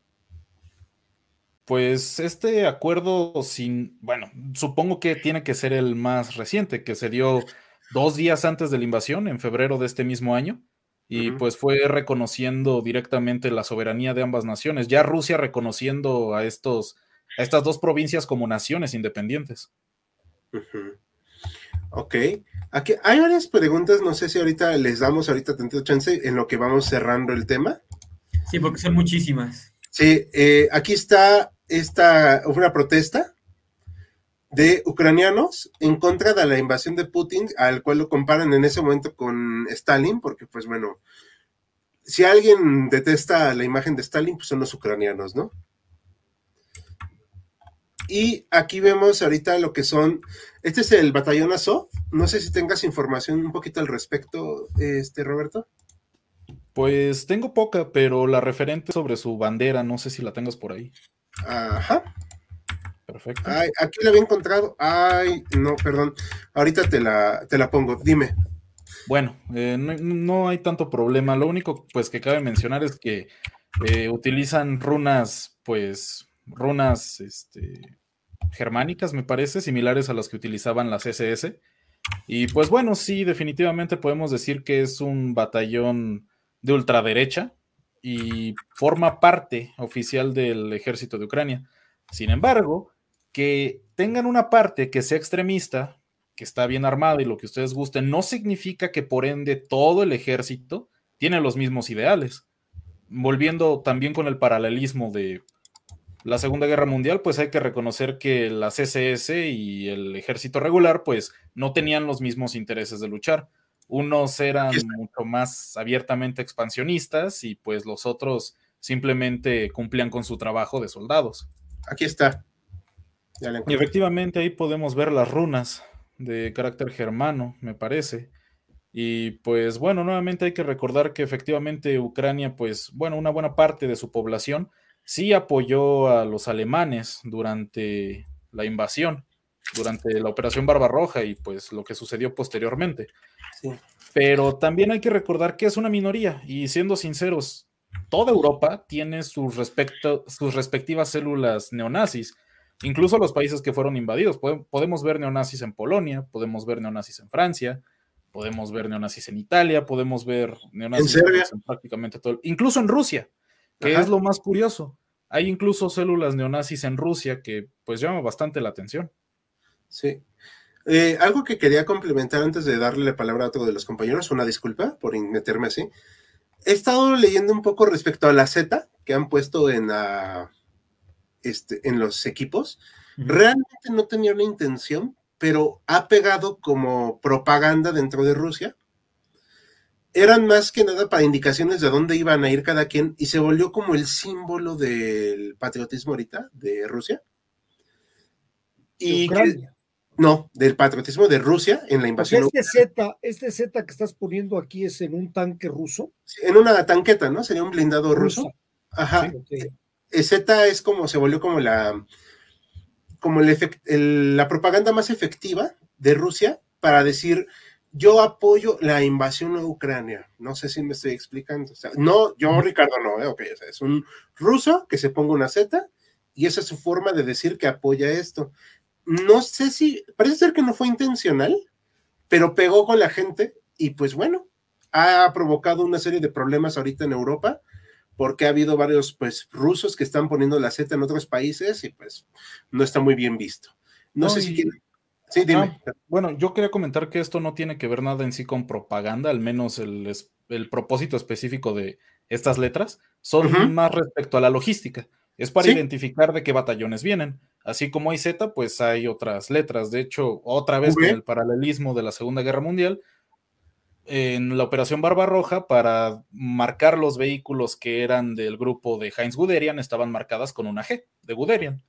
Pues este acuerdo sin, bueno, supongo que tiene que ser el más reciente, que se dio dos días antes de la invasión, en febrero de este mismo año, y pues fue reconociendo directamente la soberanía de ambas naciones, ya Rusia reconociendo a, estos, a estas dos provincias como naciones independientes.
Ok, aquí hay varias preguntas, no sé si ahorita les damos ahorita tantito chance en lo que vamos cerrando el tema.
Sí, porque son muchísimas.
Sí, eh, aquí está esta, una protesta de ucranianos en contra de la invasión de Putin, al cual lo comparan en ese momento con Stalin, porque pues bueno, si alguien detesta la imagen de Stalin, pues son los ucranianos, ¿no? Y aquí vemos ahorita lo que son, este es el batallón Azov, no sé si tengas información un poquito al respecto, este Roberto.
Pues tengo poca, pero la referente sobre su bandera, no sé si la tengas por ahí.
Ajá. Perfecto. Ay, aquí la había encontrado. Ay, no, perdón. Ahorita te la, te la pongo. Dime.
Bueno, eh, no, hay tanto problema. Lo único pues que cabe mencionar es que eh, utilizan runas, pues, runas este, germánicas, me parece, similares a las que utilizaban las SS. Y pues bueno, sí, definitivamente podemos decir que es un batallón de ultraderecha y forma parte oficial del ejército de Ucrania. Sin embargo, que tengan una parte que sea extremista, que está bien armada y lo que ustedes gusten, no significa que por ende todo el ejército tiene los mismos ideales. Volviendo también con el paralelismo de la Segunda Guerra Mundial, pues hay que reconocer que la CSS y el ejército regular, pues no tenían los mismos intereses de luchar. Unos eran mucho más abiertamente expansionistas y pues los otros simplemente cumplían con su trabajo de soldados.
Aquí está.
Y efectivamente ahí podemos ver las runas de carácter germano, me parece. Y pues bueno, nuevamente hay que recordar que efectivamente Ucrania, pues bueno, una buena parte de su población sí apoyó a los alemanes durante la invasión, durante la Operación Barbarroja y pues lo que sucedió posteriormente. Pero también hay que recordar que es una minoría y siendo sinceros, toda Europa tiene sus, sus respectivas células neonazis incluso los países que fueron invadidos. Podemos ver neonazis en Polonia, podemos ver neonazis en Francia, podemos ver neonazis en Italia, podemos ver neonazis en, prácticamente todo, incluso en Rusia, que es lo más curioso. Hay incluso células neonazis en Rusia que pues llama bastante la atención.
Sí. Eh, algo que quería complementar antes de darle la palabra a otro de los compañeros, una disculpa por meterme así. He estado leyendo un poco respecto a la Z que han puesto en la este, en los equipos, realmente no tenía una intención, pero ha pegado como propaganda dentro de Rusia. Eran más que nada para indicaciones de dónde iban a ir cada quien y se volvió como el símbolo del patriotismo ahorita de Rusia. Y no, del patriotismo de Rusia en la invasión.
Este Z, este Z que estás poniendo aquí es en un tanque ruso.
En una tanqueta, ¿no? Sería un blindado ruso. Ajá. Z es como se volvió como la como el, la propaganda más efectiva de Rusia para decir yo apoyo la invasión a Ucrania. No sé si me estoy explicando. no, yo Ricardo no, ¿eh? es un ruso que se ponga una Z y esa es su forma de decir que apoya esto. No sé si, parece ser que no fue intencional, pero pegó con la gente y pues bueno, ha provocado una serie de problemas ahorita en Europa porque ha habido varios pues rusos que están poniendo la Z en otros países y pues no está muy bien visto. No, sé si
Sí, dime. Ah, bueno, yo quería comentar que esto no tiene que ver nada en sí con propaganda, al menos el, el propósito específico de estas letras son más respecto a la logística. Es para identificar de qué batallones vienen. Así como hay Z, pues hay otras letras. De hecho, otra vez con el paralelismo de la Segunda Guerra Mundial, en la operación Barbarroja para marcar los vehículos que eran del grupo de Heinz Guderian estaban marcadas con una G de Guderian.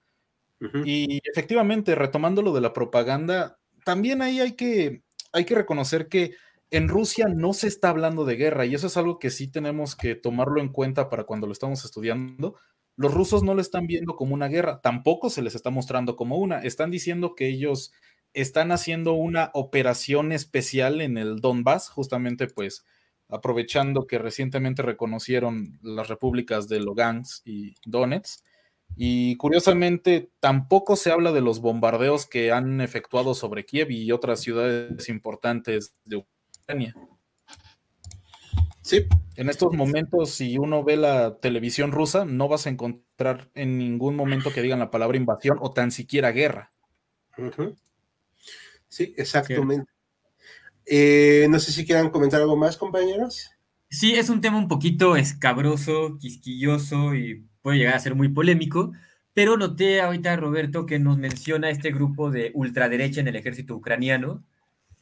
Y efectivamente, retomando lo de la propaganda, también ahí hay que, hay que reconocer que en Rusia no se está hablando de guerra y eso es algo que sí tenemos que tomarlo en cuenta para cuando lo estamos estudiando. Los rusos no lo están viendo como una guerra, tampoco se les está mostrando como una. Están diciendo que ellos están haciendo una operación especial en el Donbass, justamente pues aprovechando que recientemente reconocieron las repúblicas de Lugansk y Donetsk. Y curiosamente, tampoco se habla de los bombardeos que han efectuado sobre Kiev y otras ciudades importantes de Ucrania.
Sí.
En estos momentos, si uno ve la televisión rusa, no vas a encontrar en ningún momento que digan la palabra invasión o tan siquiera guerra.
Sí, exactamente. Eh, no sé si quieran comentar algo más, compañeros.
Sí, es un tema un poquito escabroso, quisquilloso y puede llegar a ser muy polémico, pero noté ahorita, Roberto, que nos menciona este grupo de ultraderecha en el ejército ucraniano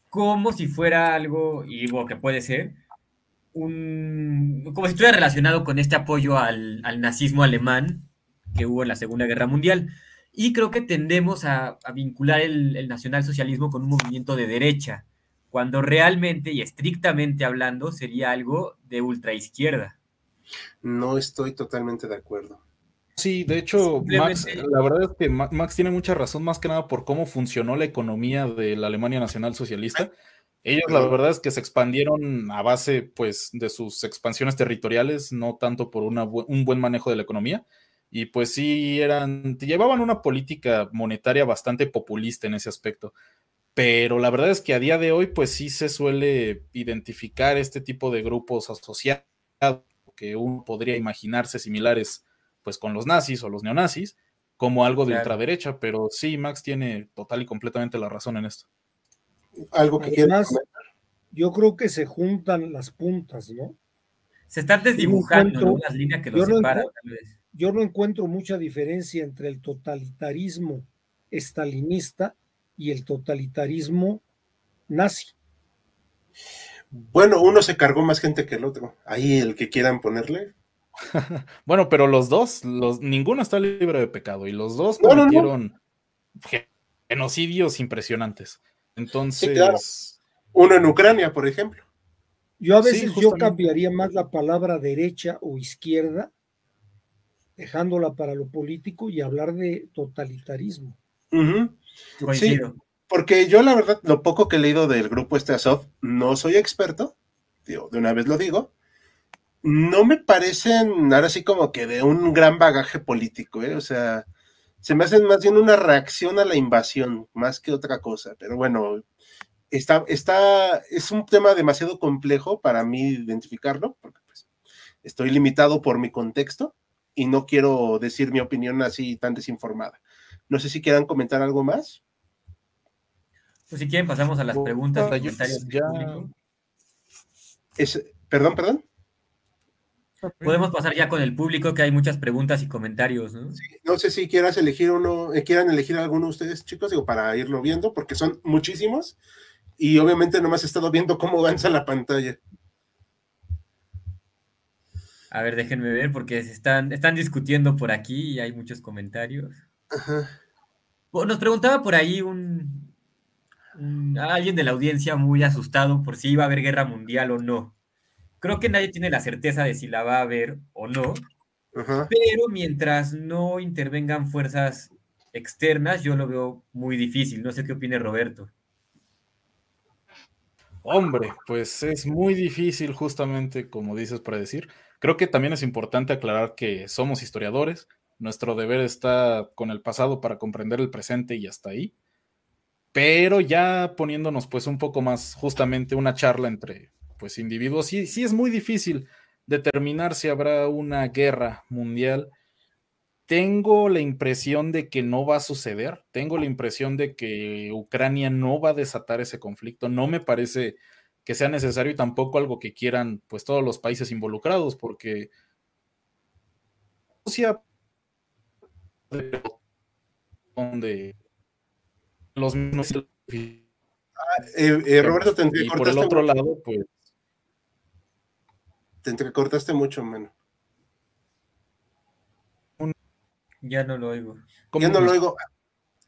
como si fuera algo, y digo que puede ser, un, como si estuviera relacionado con este apoyo al, nazismo alemán que hubo en la Segunda Guerra Mundial. Y creo que tendemos a, vincular el, el nacionalsocialismo con un movimiento de derecha, cuando realmente y estrictamente hablando sería algo de ultraizquierda.
No estoy totalmente de acuerdo.
Sí, de hecho, Max, la verdad es que Max tiene mucha razón, más que nada por cómo funcionó la economía de la Alemania Nacional Socialista. Ellos, la verdad es que se expandieron a base, pues, de sus expansiones territoriales, no tanto por un buen manejo de la economía. Y pues sí, eran, llevaban una política monetaria bastante populista en ese aspecto. Pero la verdad es que a día de hoy, pues sí se suele identificar este tipo de grupos asociados que uno podría imaginarse similares pues con los nazis o los neonazis como algo de ultraderecha, pero sí, Max tiene total y completamente la razón en esto.
Algo que quieras
Yo creo que se juntan las puntas, ¿no?
Se están desdibujando las líneas que los separan,
Yo no encuentro mucha diferencia entre el totalitarismo estalinista y el totalitarismo nazi.
Bueno, uno se cargó más gente que el otro. Ahí el que quieran ponerle.
bueno, pero los dos, los, ninguno está libre de pecado y los dos cometieron genocidios impresionantes. Entonces.
Uno en Ucrania, por ejemplo.
Yo a veces yo cambiaría más la palabra derecha o izquierda, dejándola para lo político y hablar de totalitarismo.
Sí, porque yo la verdad, lo poco que he leído del grupo este no soy experto, de una vez lo digo, no me parecen ahora sí como que de un gran bagaje político, ¿eh? o sea, se me hacen más bien una reacción a la invasión, más que otra cosa, pero bueno, está, está, es un tema demasiado complejo para mí identificarlo, porque pues, estoy limitado por mi contexto y no quiero decir mi opinión así tan desinformada. No sé si quieran comentar algo más.
Pues si quieren pasamos a las preguntas,
perdón, perdón.
Podemos pasar ya con el público, que hay muchas preguntas y comentarios, ¿no?
no sé si quieras elegir uno, eh, quieran elegir alguno de ustedes, chicos, digo, para irlo viendo, porque son muchísimos, y obviamente nomás he estado viendo cómo avanza la pantalla.
A ver, déjenme ver, porque están, están discutiendo por aquí y hay muchos comentarios. Nos preguntaba por ahí un, alguien de la audiencia muy asustado por si iba a haber guerra mundial o no. Creo que nadie tiene la certeza de si la va a haber o no, pero mientras no intervengan fuerzas externas, yo lo veo muy difícil. No sé qué opine Roberto.
Hombre, pues es muy difícil justamente como dices para decir. Creo que también es importante aclarar que somos historiadores, nuestro deber está con el pasado para comprender el presente y hasta ahí. Pero ya poniéndonos pues un poco más justamente una charla entre pues individuos, sí, sí es muy difícil determinar si habrá una guerra mundial. Tengo la impresión de que no va a suceder, tengo la impresión de que Ucrania no va a desatar ese conflicto, no me parece que sea necesario y tampoco algo que quieran pues todos los países involucrados, porque Rusia de los mismos.
Ah, eh, eh, Roberto, te
y por el otro lado, pues.
Te entrecortaste mucho, mano.
Ya no lo oigo.
Ya no lo oigo.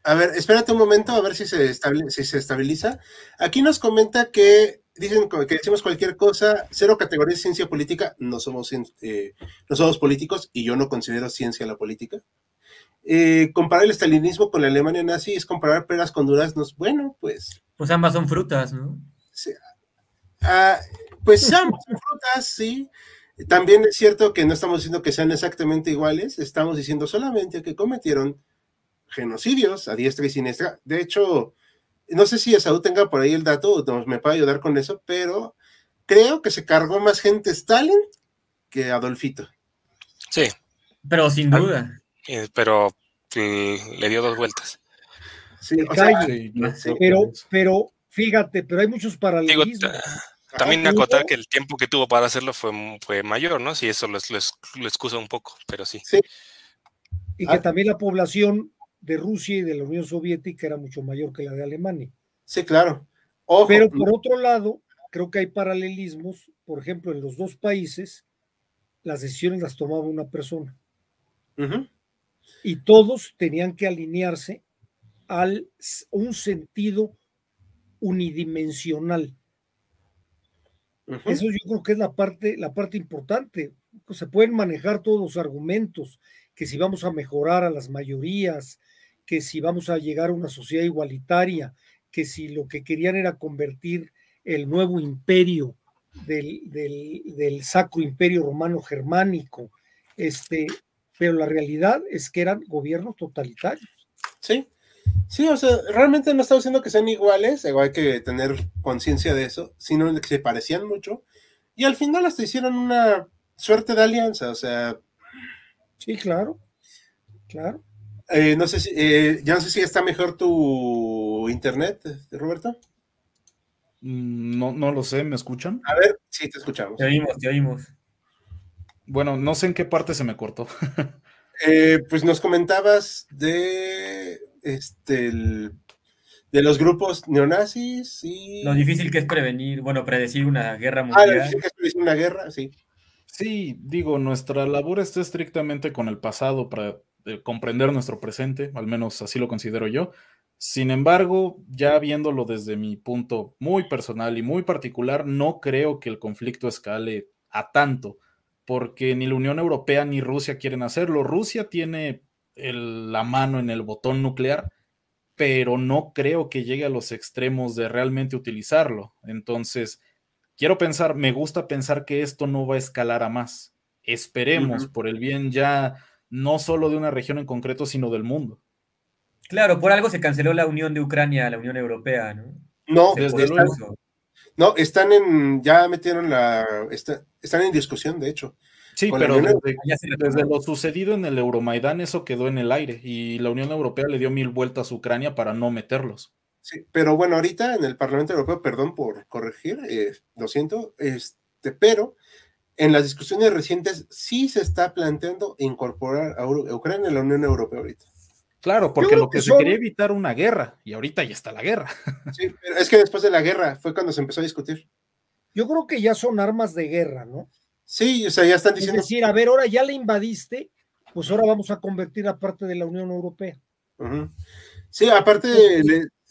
A ver, espérate un momento a ver si se, si se estabiliza. Aquí nos comenta que dicen que decimos cualquier cosa, cero categoría de ciencia política, no somos, eh, no somos políticos y yo no considero ciencia la política. Eh, comparar el estalinismo con la Alemania nazi es comparar peras con duraznos. Bueno, pues.
Pues ambas son frutas, ¿no?
Ah, pues ambas son frutas, sí. También es cierto que no estamos diciendo que sean exactamente iguales, estamos diciendo solamente que cometieron genocidios a diestra y siniestra. De hecho, no sé si Esaú tenga por ahí el dato o me puede ayudar con eso, pero creo que se cargó más gente Stalin que Adolfito.
Sí.
Pero sin duda.
Eh, pero le dio dos vueltas.
Sí, pero, pero fíjate, pero hay muchos paralelismos.
también acotar que el tiempo que tuvo para hacerlo fue, fue mayor, ¿no? Si eso lo, lo, excusa un poco, pero sí. sí.
Y que ah. también la población de Rusia y de la Unión Soviética era mucho mayor que la de Alemania.
Sí, claro.
Pero por otro lado, creo que hay paralelismos. Por ejemplo, en los dos países, las decisiones las tomaba una persona. Y todos tenían que alinearse al un sentido unidimensional. Eso yo creo que es la parte, la parte importante. Se pueden manejar todos los argumentos, que si vamos a mejorar a las mayorías, que si vamos a llegar a una sociedad igualitaria, que si lo que querían era convertir el nuevo imperio del, del, sacro imperio romano germánico, este, pero la realidad es que eran gobiernos totalitarios.
Sí, sí, o sea, realmente no estamos diciendo que sean iguales, hay que tener conciencia de eso, sino que se parecían mucho, y al final hasta hicieron una suerte de alianza, o sea.
Sí, claro, claro.
Eh, no sé si, eh, ya no sé si está mejor tu internet, Roberto.
Mm, no, no lo sé, ¿me escuchan?
A ver, sí, te escuchamos.
Te oímos, te oímos.
Bueno, no sé en qué parte se me cortó.
Eh, pues nos comentabas de este de los grupos neonazis y.
Lo difícil que es prevenir, bueno, predecir una guerra mundial. Ah, lo difícil que es
predecir una guerra, sí.
Sí, digo, nuestra labor está estrictamente con el pasado para comprender nuestro presente, al menos así lo considero yo. Sin embargo, ya viéndolo desde mi punto muy personal y muy particular, no creo que el conflicto escale a tanto, porque ni la Unión Europea ni Rusia quieren hacerlo. Rusia tiene la mano en el botón nuclear, pero no creo que llegue a los extremos de realmente utilizarlo. Entonces, quiero pensar, me gusta pensar que esto no va a escalar a más. Esperemos, por el bien ya no solo de una región en concreto, sino del mundo.
Claro, por algo se canceló la unión de Ucrania a la Unión Europea, ¿no?
No, desde luego. No, están en, ya metieron la, están en discusión, de hecho.
Sí, pero desde, lo sucedido en el Euromaidán, eso quedó en el aire y la Unión Europea le dio mil vueltas a Ucrania para no meterlos.
Sí, pero bueno, ahorita en el Parlamento Europeo, perdón por corregir, eh, lo siento, este, pero en las discusiones recientes sí se está planteando incorporar a Ucrania en la Unión Europea ahorita.
Claro, porque lo que, se quería evitar una guerra y ahorita ya está la guerra.
Sí, pero es que después de la guerra fue cuando se empezó a discutir.
Yo creo que ya son armas de guerra, ¿no?
Sí, o sea, ya están diciendo.
Es decir, a ver, ahora ya le invadiste, pues ahora vamos a convertir a parte de la Unión Europea.
Sí, aparte,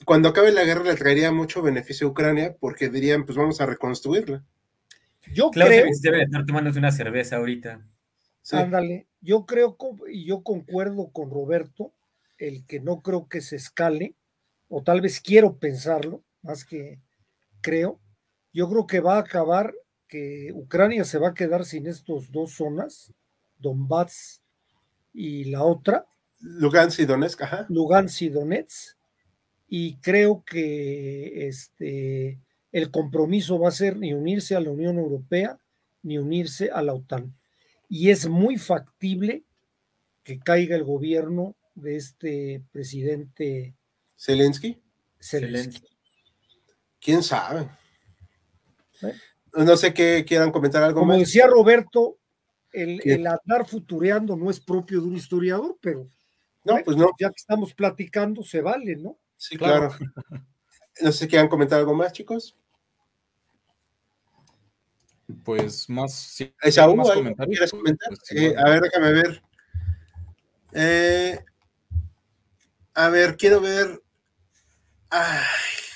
cuando acabe la guerra le traería mucho beneficio a Ucrania porque dirían, pues vamos a reconstruirla.
Yo creo. Que debe estar tomándose una cerveza ahorita.
Ándale, yo creo y yo concuerdo con Roberto, el que no creo que se escale, o tal vez quiero pensarlo, más que creo. Yo creo que va a acabar que Ucrania se va a quedar sin estos dos zonas, Donbass y la otra.
Lugansk y Donetsk, ajá.
Lugansk y Donetsk. Y creo que este el compromiso va a ser ni unirse a la Unión Europea ni unirse a la OTAN. Y es muy factible que caiga el gobierno de este presidente
Zelensky.
Zelensky.
¿Quién sabe? ¿Eh? No sé qué quieran comentar algo
Como decía Roberto, el, el, andar futureando no es propio de un historiador, pero
no, pues no.
Ya que estamos platicando, se vale, ¿no?
Sí, claro. No sé si quieran comentar algo más, chicos.
Pues más. Sí,
más comentarios. ¿Quieres comentar? Pues, eh, a ver, déjame ver. Eh, a ver, quiero ver. Ay,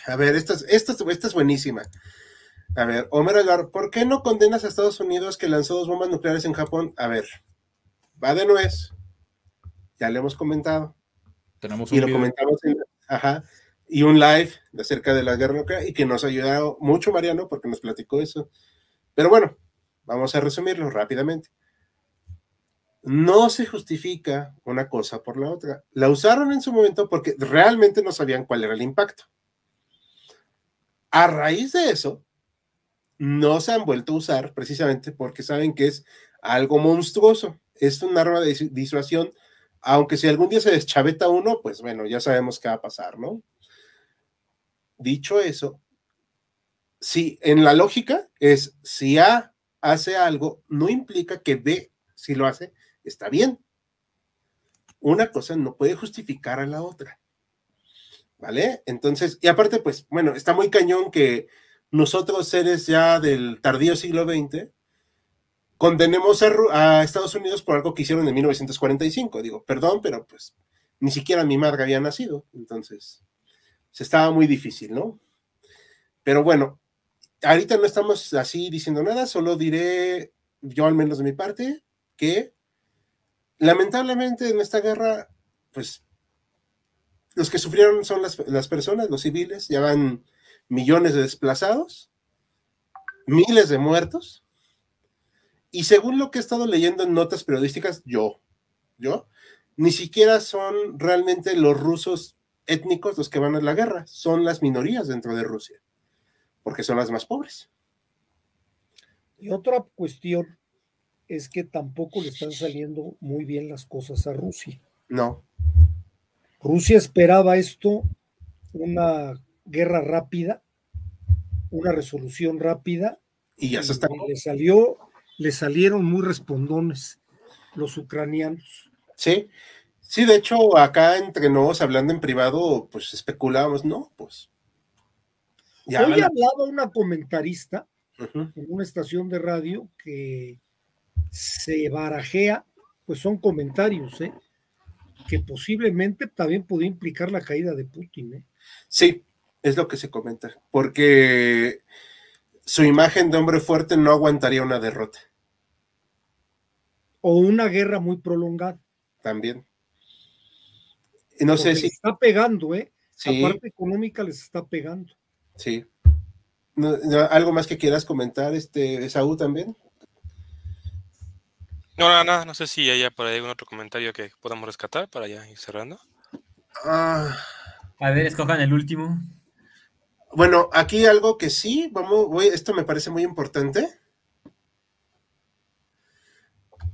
a ver, esta, esta, esta es buenísima. A ver, Homer Agar, ¿por qué no condenas a Estados Unidos que lanzó dos bombas nucleares en Japón? A ver, va de nuez. Ya le hemos comentado.
Tenemos
un y lo comentamos en, ajá, y un live acerca de la guerra nuclear y que nos ha ayudado mucho Mariano porque nos platicó eso. Pero bueno, vamos a resumirlo rápidamente. No se justifica una cosa por la otra. La usaron en su momento porque realmente no sabían cuál era el impacto. A raíz de eso, no se han vuelto a usar precisamente porque saben que es algo monstruoso. Es un arma de disuasión, aunque si algún día se deschaveta uno, pues bueno, ya sabemos qué va a pasar, ¿no? Dicho eso, si en la lógica es si A hace algo, no implica que B, si lo hace, está bien. Una cosa no puede justificar a la otra. ¿Vale? Entonces, y aparte, pues, bueno, está muy cañón que nosotros, seres ya del tardío siglo XX, condenemos a, Estados Unidos por algo que hicieron en 1945. Digo, perdón, pero pues ni siquiera mi madre había nacido, entonces se estaba muy difícil, ¿no? Pero bueno, ahorita no estamos así diciendo nada, solo diré, yo al menos de mi parte, que lamentablemente en esta guerra, pues los que sufrieron son las, las personas, los civiles, ya van millones de desplazados, miles de muertos, y según lo que he estado leyendo en notas periodísticas, yo, yo, ni siquiera son realmente los rusos étnicos los que van a la guerra, son las minorías dentro de Rusia, porque son las más pobres.
Y otra cuestión es que tampoco le están saliendo muy bien las cosas a Rusia.
No.
Rusia esperaba esto, una guerra rápida, una resolución rápida.
Y ya se está.
le salió, le salieron muy respondones los ucranianos.
Sí, sí, de hecho, acá entre nos, hablando en privado, pues especulábamos, ¿no? Pues.
Ya Hoy hablaba una comentarista en una estación de radio que se barajea, pues son comentarios, ¿eh? que posiblemente también podía implicar la caída de Putin. ¿eh?
Sí, es lo que se comenta, porque su imagen de hombre fuerte no aguantaría una derrota.
O una guerra muy prolongada.
También. Y no sé si.
Está pegando, ¿eh? La parte económica les está pegando.
Sí. ¿Algo más que quieras comentar, este, Saúl, también?
No, nada, nada. No sé si haya por ahí algún otro comentario que podamos rescatar para ya ir cerrando.
Ah. A ver, escojan el último.
Bueno, aquí algo que sí, vamos, voy, esto me parece muy importante.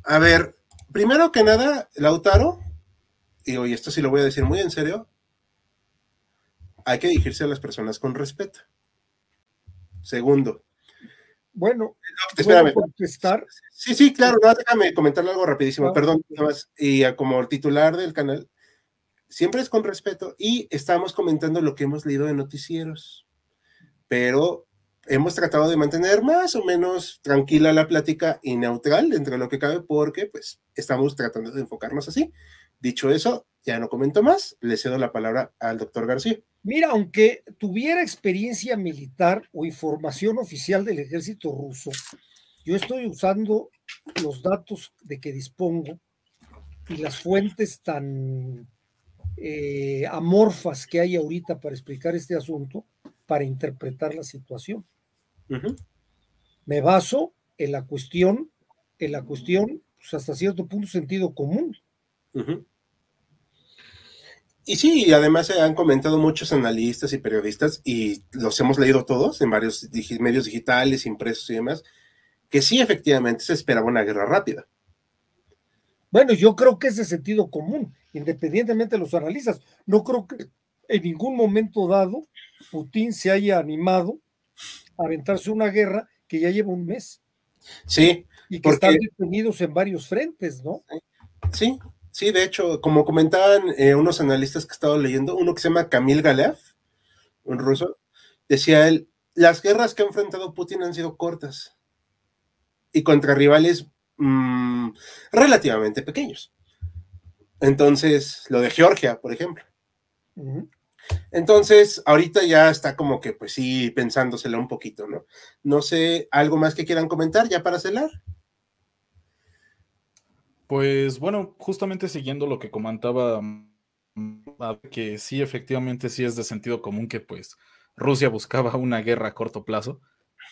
A ver, primero que nada, Lautaro, y hoy esto sí lo voy a decir muy en serio, hay que dirigirse a las personas con respeto. Segundo.
Bueno, espérame. contestar?
Sí, sí, claro, déjame comentarle algo rapidísimo, ah, perdón, nada más. Y como titular del canal, siempre es con respeto y estamos comentando lo que hemos leído de noticieros pero hemos tratado de mantener más o menos tranquila la plática y neutral dentro de lo que cabe porque pues estamos tratando de enfocarnos así. Dicho eso, ya no comento más, le cedo la palabra al doctor García.
Mira, aunque tuviera experiencia militar o información oficial del ejército ruso, yo estoy usando los datos de que dispongo y las fuentes tan eh, amorfas que hay ahorita para explicar este asunto, para interpretar la situación. Me baso en la cuestión, en la cuestión, pues hasta cierto punto sentido común.
Y sí, además se han comentado muchos analistas y periodistas, y los hemos leído todos en varios medios digitales, impresos y demás, que sí, efectivamente, se esperaba una guerra rápida.
Bueno, yo creo que es de sentido común, independientemente de los analistas. No creo que en ningún momento dado Putin se haya animado a aventarse una guerra que ya lleva un mes.
Sí.
Y que están detenidos en varios frentes, ¿no?
Sí, sí, de hecho, como comentaban eh, unos analistas que he estado leyendo, uno que se llama Kamil Galev, un ruso, decía él, las guerras que ha enfrentado Putin han sido cortas y contra rivales mm, relativamente pequeños. Entonces, lo de Georgia, por ejemplo. Entonces, ahorita ya está como que, pues sí, pensándosela un poquito, ¿no? No sé, ¿algo más que quieran comentar ya para celar?
Pues bueno, justamente siguiendo lo que comentaba, mm, que sí, efectivamente sí es de sentido común que pues Rusia buscaba una guerra a corto plazo.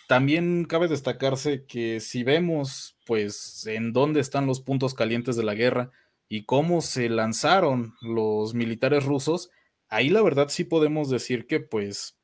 También cabe destacarse que si vemos pues en dónde están los puntos calientes de la guerra y cómo se lanzaron los militares rusos, ahí la verdad sí podemos decir que pues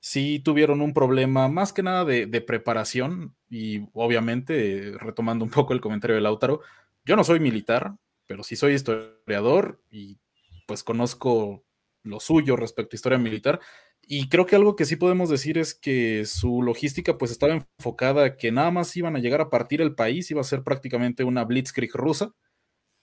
sí tuvieron un problema más que nada de, preparación y obviamente, retomando un poco el comentario de Lautaro, yo no soy militar, pero sí soy historiador y pues conozco lo suyo respecto a historia militar. Y creo que algo que sí podemos decir es que su logística pues estaba enfocada que nada más iban a llegar a partir el país, iba a ser prácticamente una blitzkrieg rusa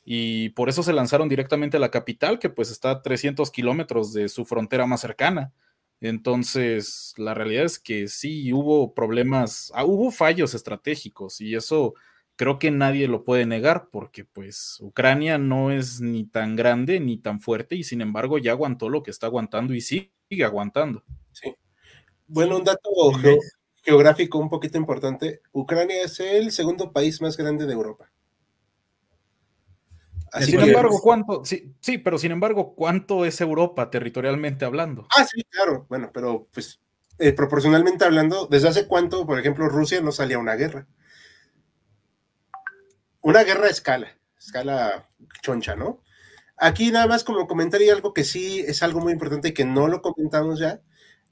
y por eso se lanzaron directamente a la capital, que pues está a 300 kilómetros de su frontera más cercana. Entonces, la realidad es que sí hubo problemas, ah, hubo fallos estratégicos y eso creo que nadie lo puede negar porque pues Ucrania no es ni tan grande ni tan fuerte y sin embargo ya aguantó lo que está aguantando y sigue aguantando.
Sí. Bueno, un dato geográfico un poquito importante. Ucrania es el segundo país más grande de Europa
sin embargo, ¿cuánto? Sí, sí, pero sin embargo, ¿cuánto es Europa territorialmente hablando?
Ah, sí, claro. Bueno, pero pues eh, proporcionalmente hablando, ¿desde hace cuánto, por ejemplo, Rusia no salía a una guerra? Una guerra a escala, escala choncha, ¿no? Aquí nada más como comentario algo que sí es algo muy importante y que no lo comentamos ya.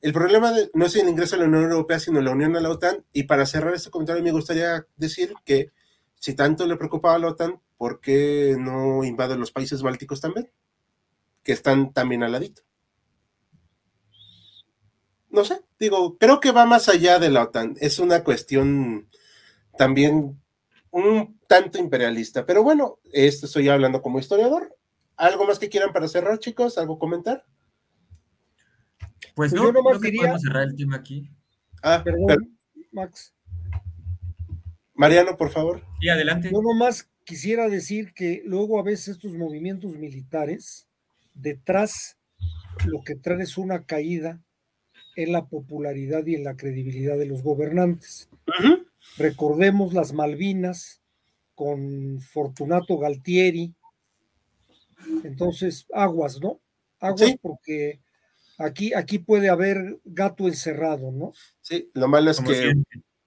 El problema no es el ingreso a la Unión Europea, sino la unión a la OTAN. Y para cerrar este comentario, me gustaría decir que si tanto le preocupaba a la OTAN, ¿por qué no invade los países bálticos también? Que están también al ladito. No sé, digo, creo que va más allá de la OTAN. Es una cuestión también un tanto imperialista. Pero bueno, esto estoy hablando como historiador. ¿Algo más que quieran para cerrar, chicos? ¿Algo comentar?
Pues, pues no, yo no creo que podemos cerrar el tema aquí.
Ah, perdón, Max. Mariano, por favor.
Sí, adelante.
Yo nomás quisiera decir que luego a veces estos movimientos militares, detrás lo que traen es una caída en la popularidad y en la credibilidad de los gobernantes. Recordemos las Malvinas con Fortunato Galtieri. Entonces, aguas, ¿no? Aguas porque aquí, aquí puede haber gato encerrado, ¿no?
Sí, lo malo es que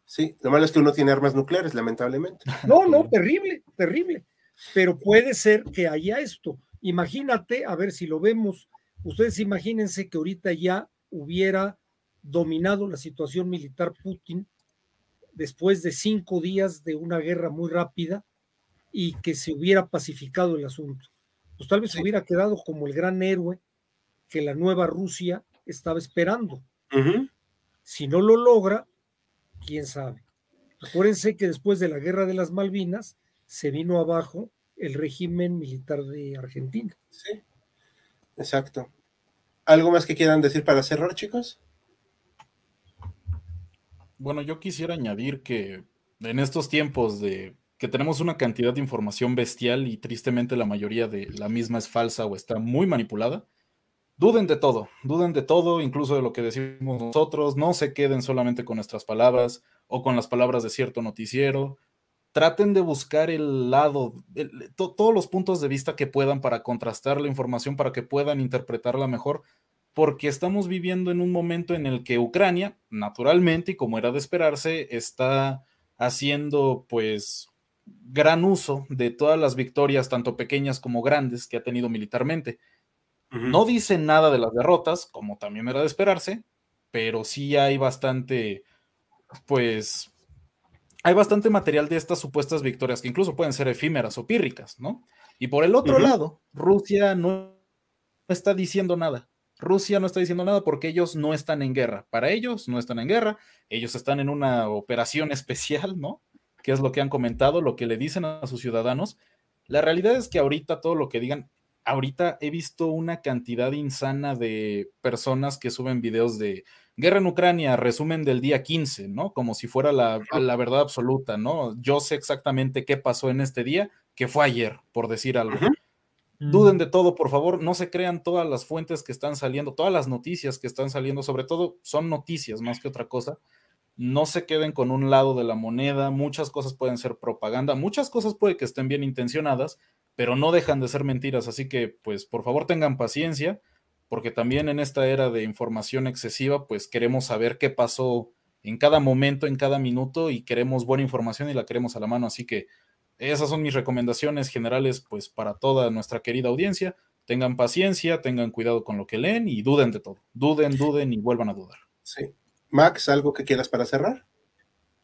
Sí, lo malo es que uno tiene armas nucleares, lamentablemente.
No, no, terrible, terrible. Pero puede ser que haya esto. Imagínate, a ver si lo vemos, ustedes imagínense que ahorita ya hubiera dominado la situación militar Putin después de cinco días de una guerra muy rápida y que se hubiera pacificado el asunto. Pues tal vez se hubiera quedado como el gran héroe que la nueva Rusia estaba esperando. Si no lo logra, quién sabe. Acuérdense que después de la guerra de las Malvinas se vino abajo el régimen militar de Argentina.
Sí, exacto. ¿Algo más que quieran decir para cerrar, chicos?
Bueno, yo quisiera añadir que en estos tiempos de que tenemos una cantidad de información bestial y tristemente la mayoría de la misma es falsa o está muy manipulada, duden de todo, duden de todo, incluso de lo que decimos nosotros, no se queden solamente con nuestras palabras o con las palabras de cierto noticiero. Traten de buscar el lado, todos los puntos de vista que puedan para contrastar la información, para que puedan interpretarla mejor, porque estamos viviendo en un momento en el que Ucrania, naturalmente, y como era de esperarse, está haciendo pues gran uso de todas las victorias, tanto pequeñas como grandes, que ha tenido militarmente. No dice nada de las derrotas, como también era de esperarse, pero sí hay bastante, pues, hay bastante material de estas supuestas victorias que incluso pueden ser efímeras o pírricas, ¿no? Y por el otro lado, Rusia no está diciendo nada. Rusia no está diciendo nada porque ellos no están en guerra. Para ellos no están en guerra, ellos están en una operación especial, ¿no? Que es lo que han comentado, lo que le dicen a sus ciudadanos. La realidad es que ahorita todo lo que digan ahorita he visto una cantidad insana de personas que suben videos de guerra en Ucrania, resumen del día 15, ¿no? Como si fuera la, verdad absoluta, ¿no? Yo sé exactamente qué pasó en este día, que fue ayer, por decir algo. Duden de todo, por favor, no se crean todas las fuentes que están saliendo, todas las noticias que están saliendo, sobre todo son noticias más que otra cosa. No se queden con un lado de la moneda, muchas cosas pueden ser propaganda, muchas cosas puede que estén bien intencionadas, pero no dejan de ser mentiras, así que pues por favor tengan paciencia, porque también en esta era de información excesiva, pues queremos saber qué pasó en cada momento, en cada minuto y queremos buena información y la queremos a la mano, así que esas son mis recomendaciones generales, pues para toda nuestra querida audiencia. Tengan paciencia, tengan cuidado con lo que leen y duden de todo. Duden, duden y vuelvan a dudar.
Sí. Max, ¿algo que quieras para cerrar?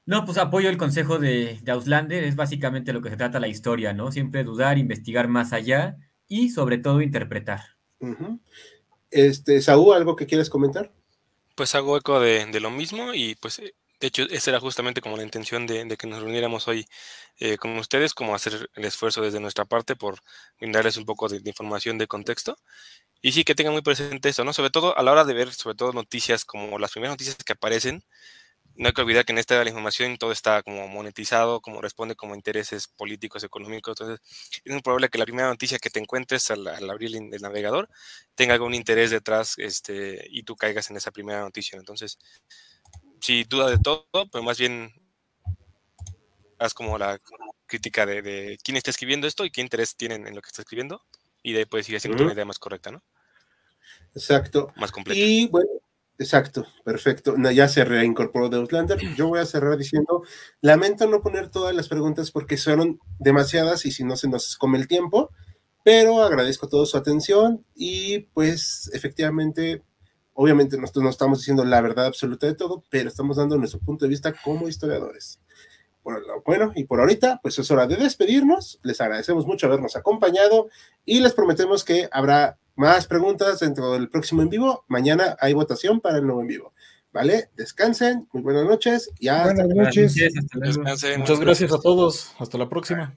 No, pues apoyo el consejo de, de Auslander, es básicamente lo que se trata la historia, ¿no? Siempre dudar, investigar más allá y sobre todo interpretar.
Este, Saúl, ¿algo que quieras comentar?
Pues hago eco de, de, lo mismo y pues de hecho, esa era justamente como la intención de, que nos reuniéramos hoy eh, con ustedes, como hacer el esfuerzo desde nuestra parte por brindarles un poco de, información de contexto. Y sí que tengan muy presente eso, ¿no? Sobre todo a la hora de ver, sobre todo noticias como las primeras noticias que aparecen, no hay que olvidar que en esta de la información todo está como monetizado, como responde como intereses políticos, económicos. Entonces, es muy probable que la primera noticia que te encuentres al, abrir el, navegador tenga algún interés detrás este, y tú caigas en esa primera noticia. Entonces, si duda de todo, pero más bien haz como la crítica de, quién está escribiendo esto y qué interés tienen en lo que está escribiendo, y de ahí puedes ir haciendo una idea más correcta, ¿no?
Exacto.
Más completa.
Y bueno, exacto, perfecto. ya se reincorporó de Outlander. Yo voy a cerrar diciendo, lamento no poner todas las preguntas porque fueron demasiadas y si no se nos come el tiempo, pero agradezco toda su atención y pues efectivamente Obviamente nosotros no estamos diciendo la verdad absoluta de todo, pero estamos dando nuestro punto de vista como historiadores. Bueno, y por ahorita, pues es hora de despedirnos. Les agradecemos mucho habernos acompañado y les prometemos que habrá más preguntas dentro del próximo en vivo. Mañana hay votación para el nuevo en vivo. ¿Vale? Descansen, muy buenas noches y hasta
Buenas noches.
Muchas gracias a todos. Hasta la próxima.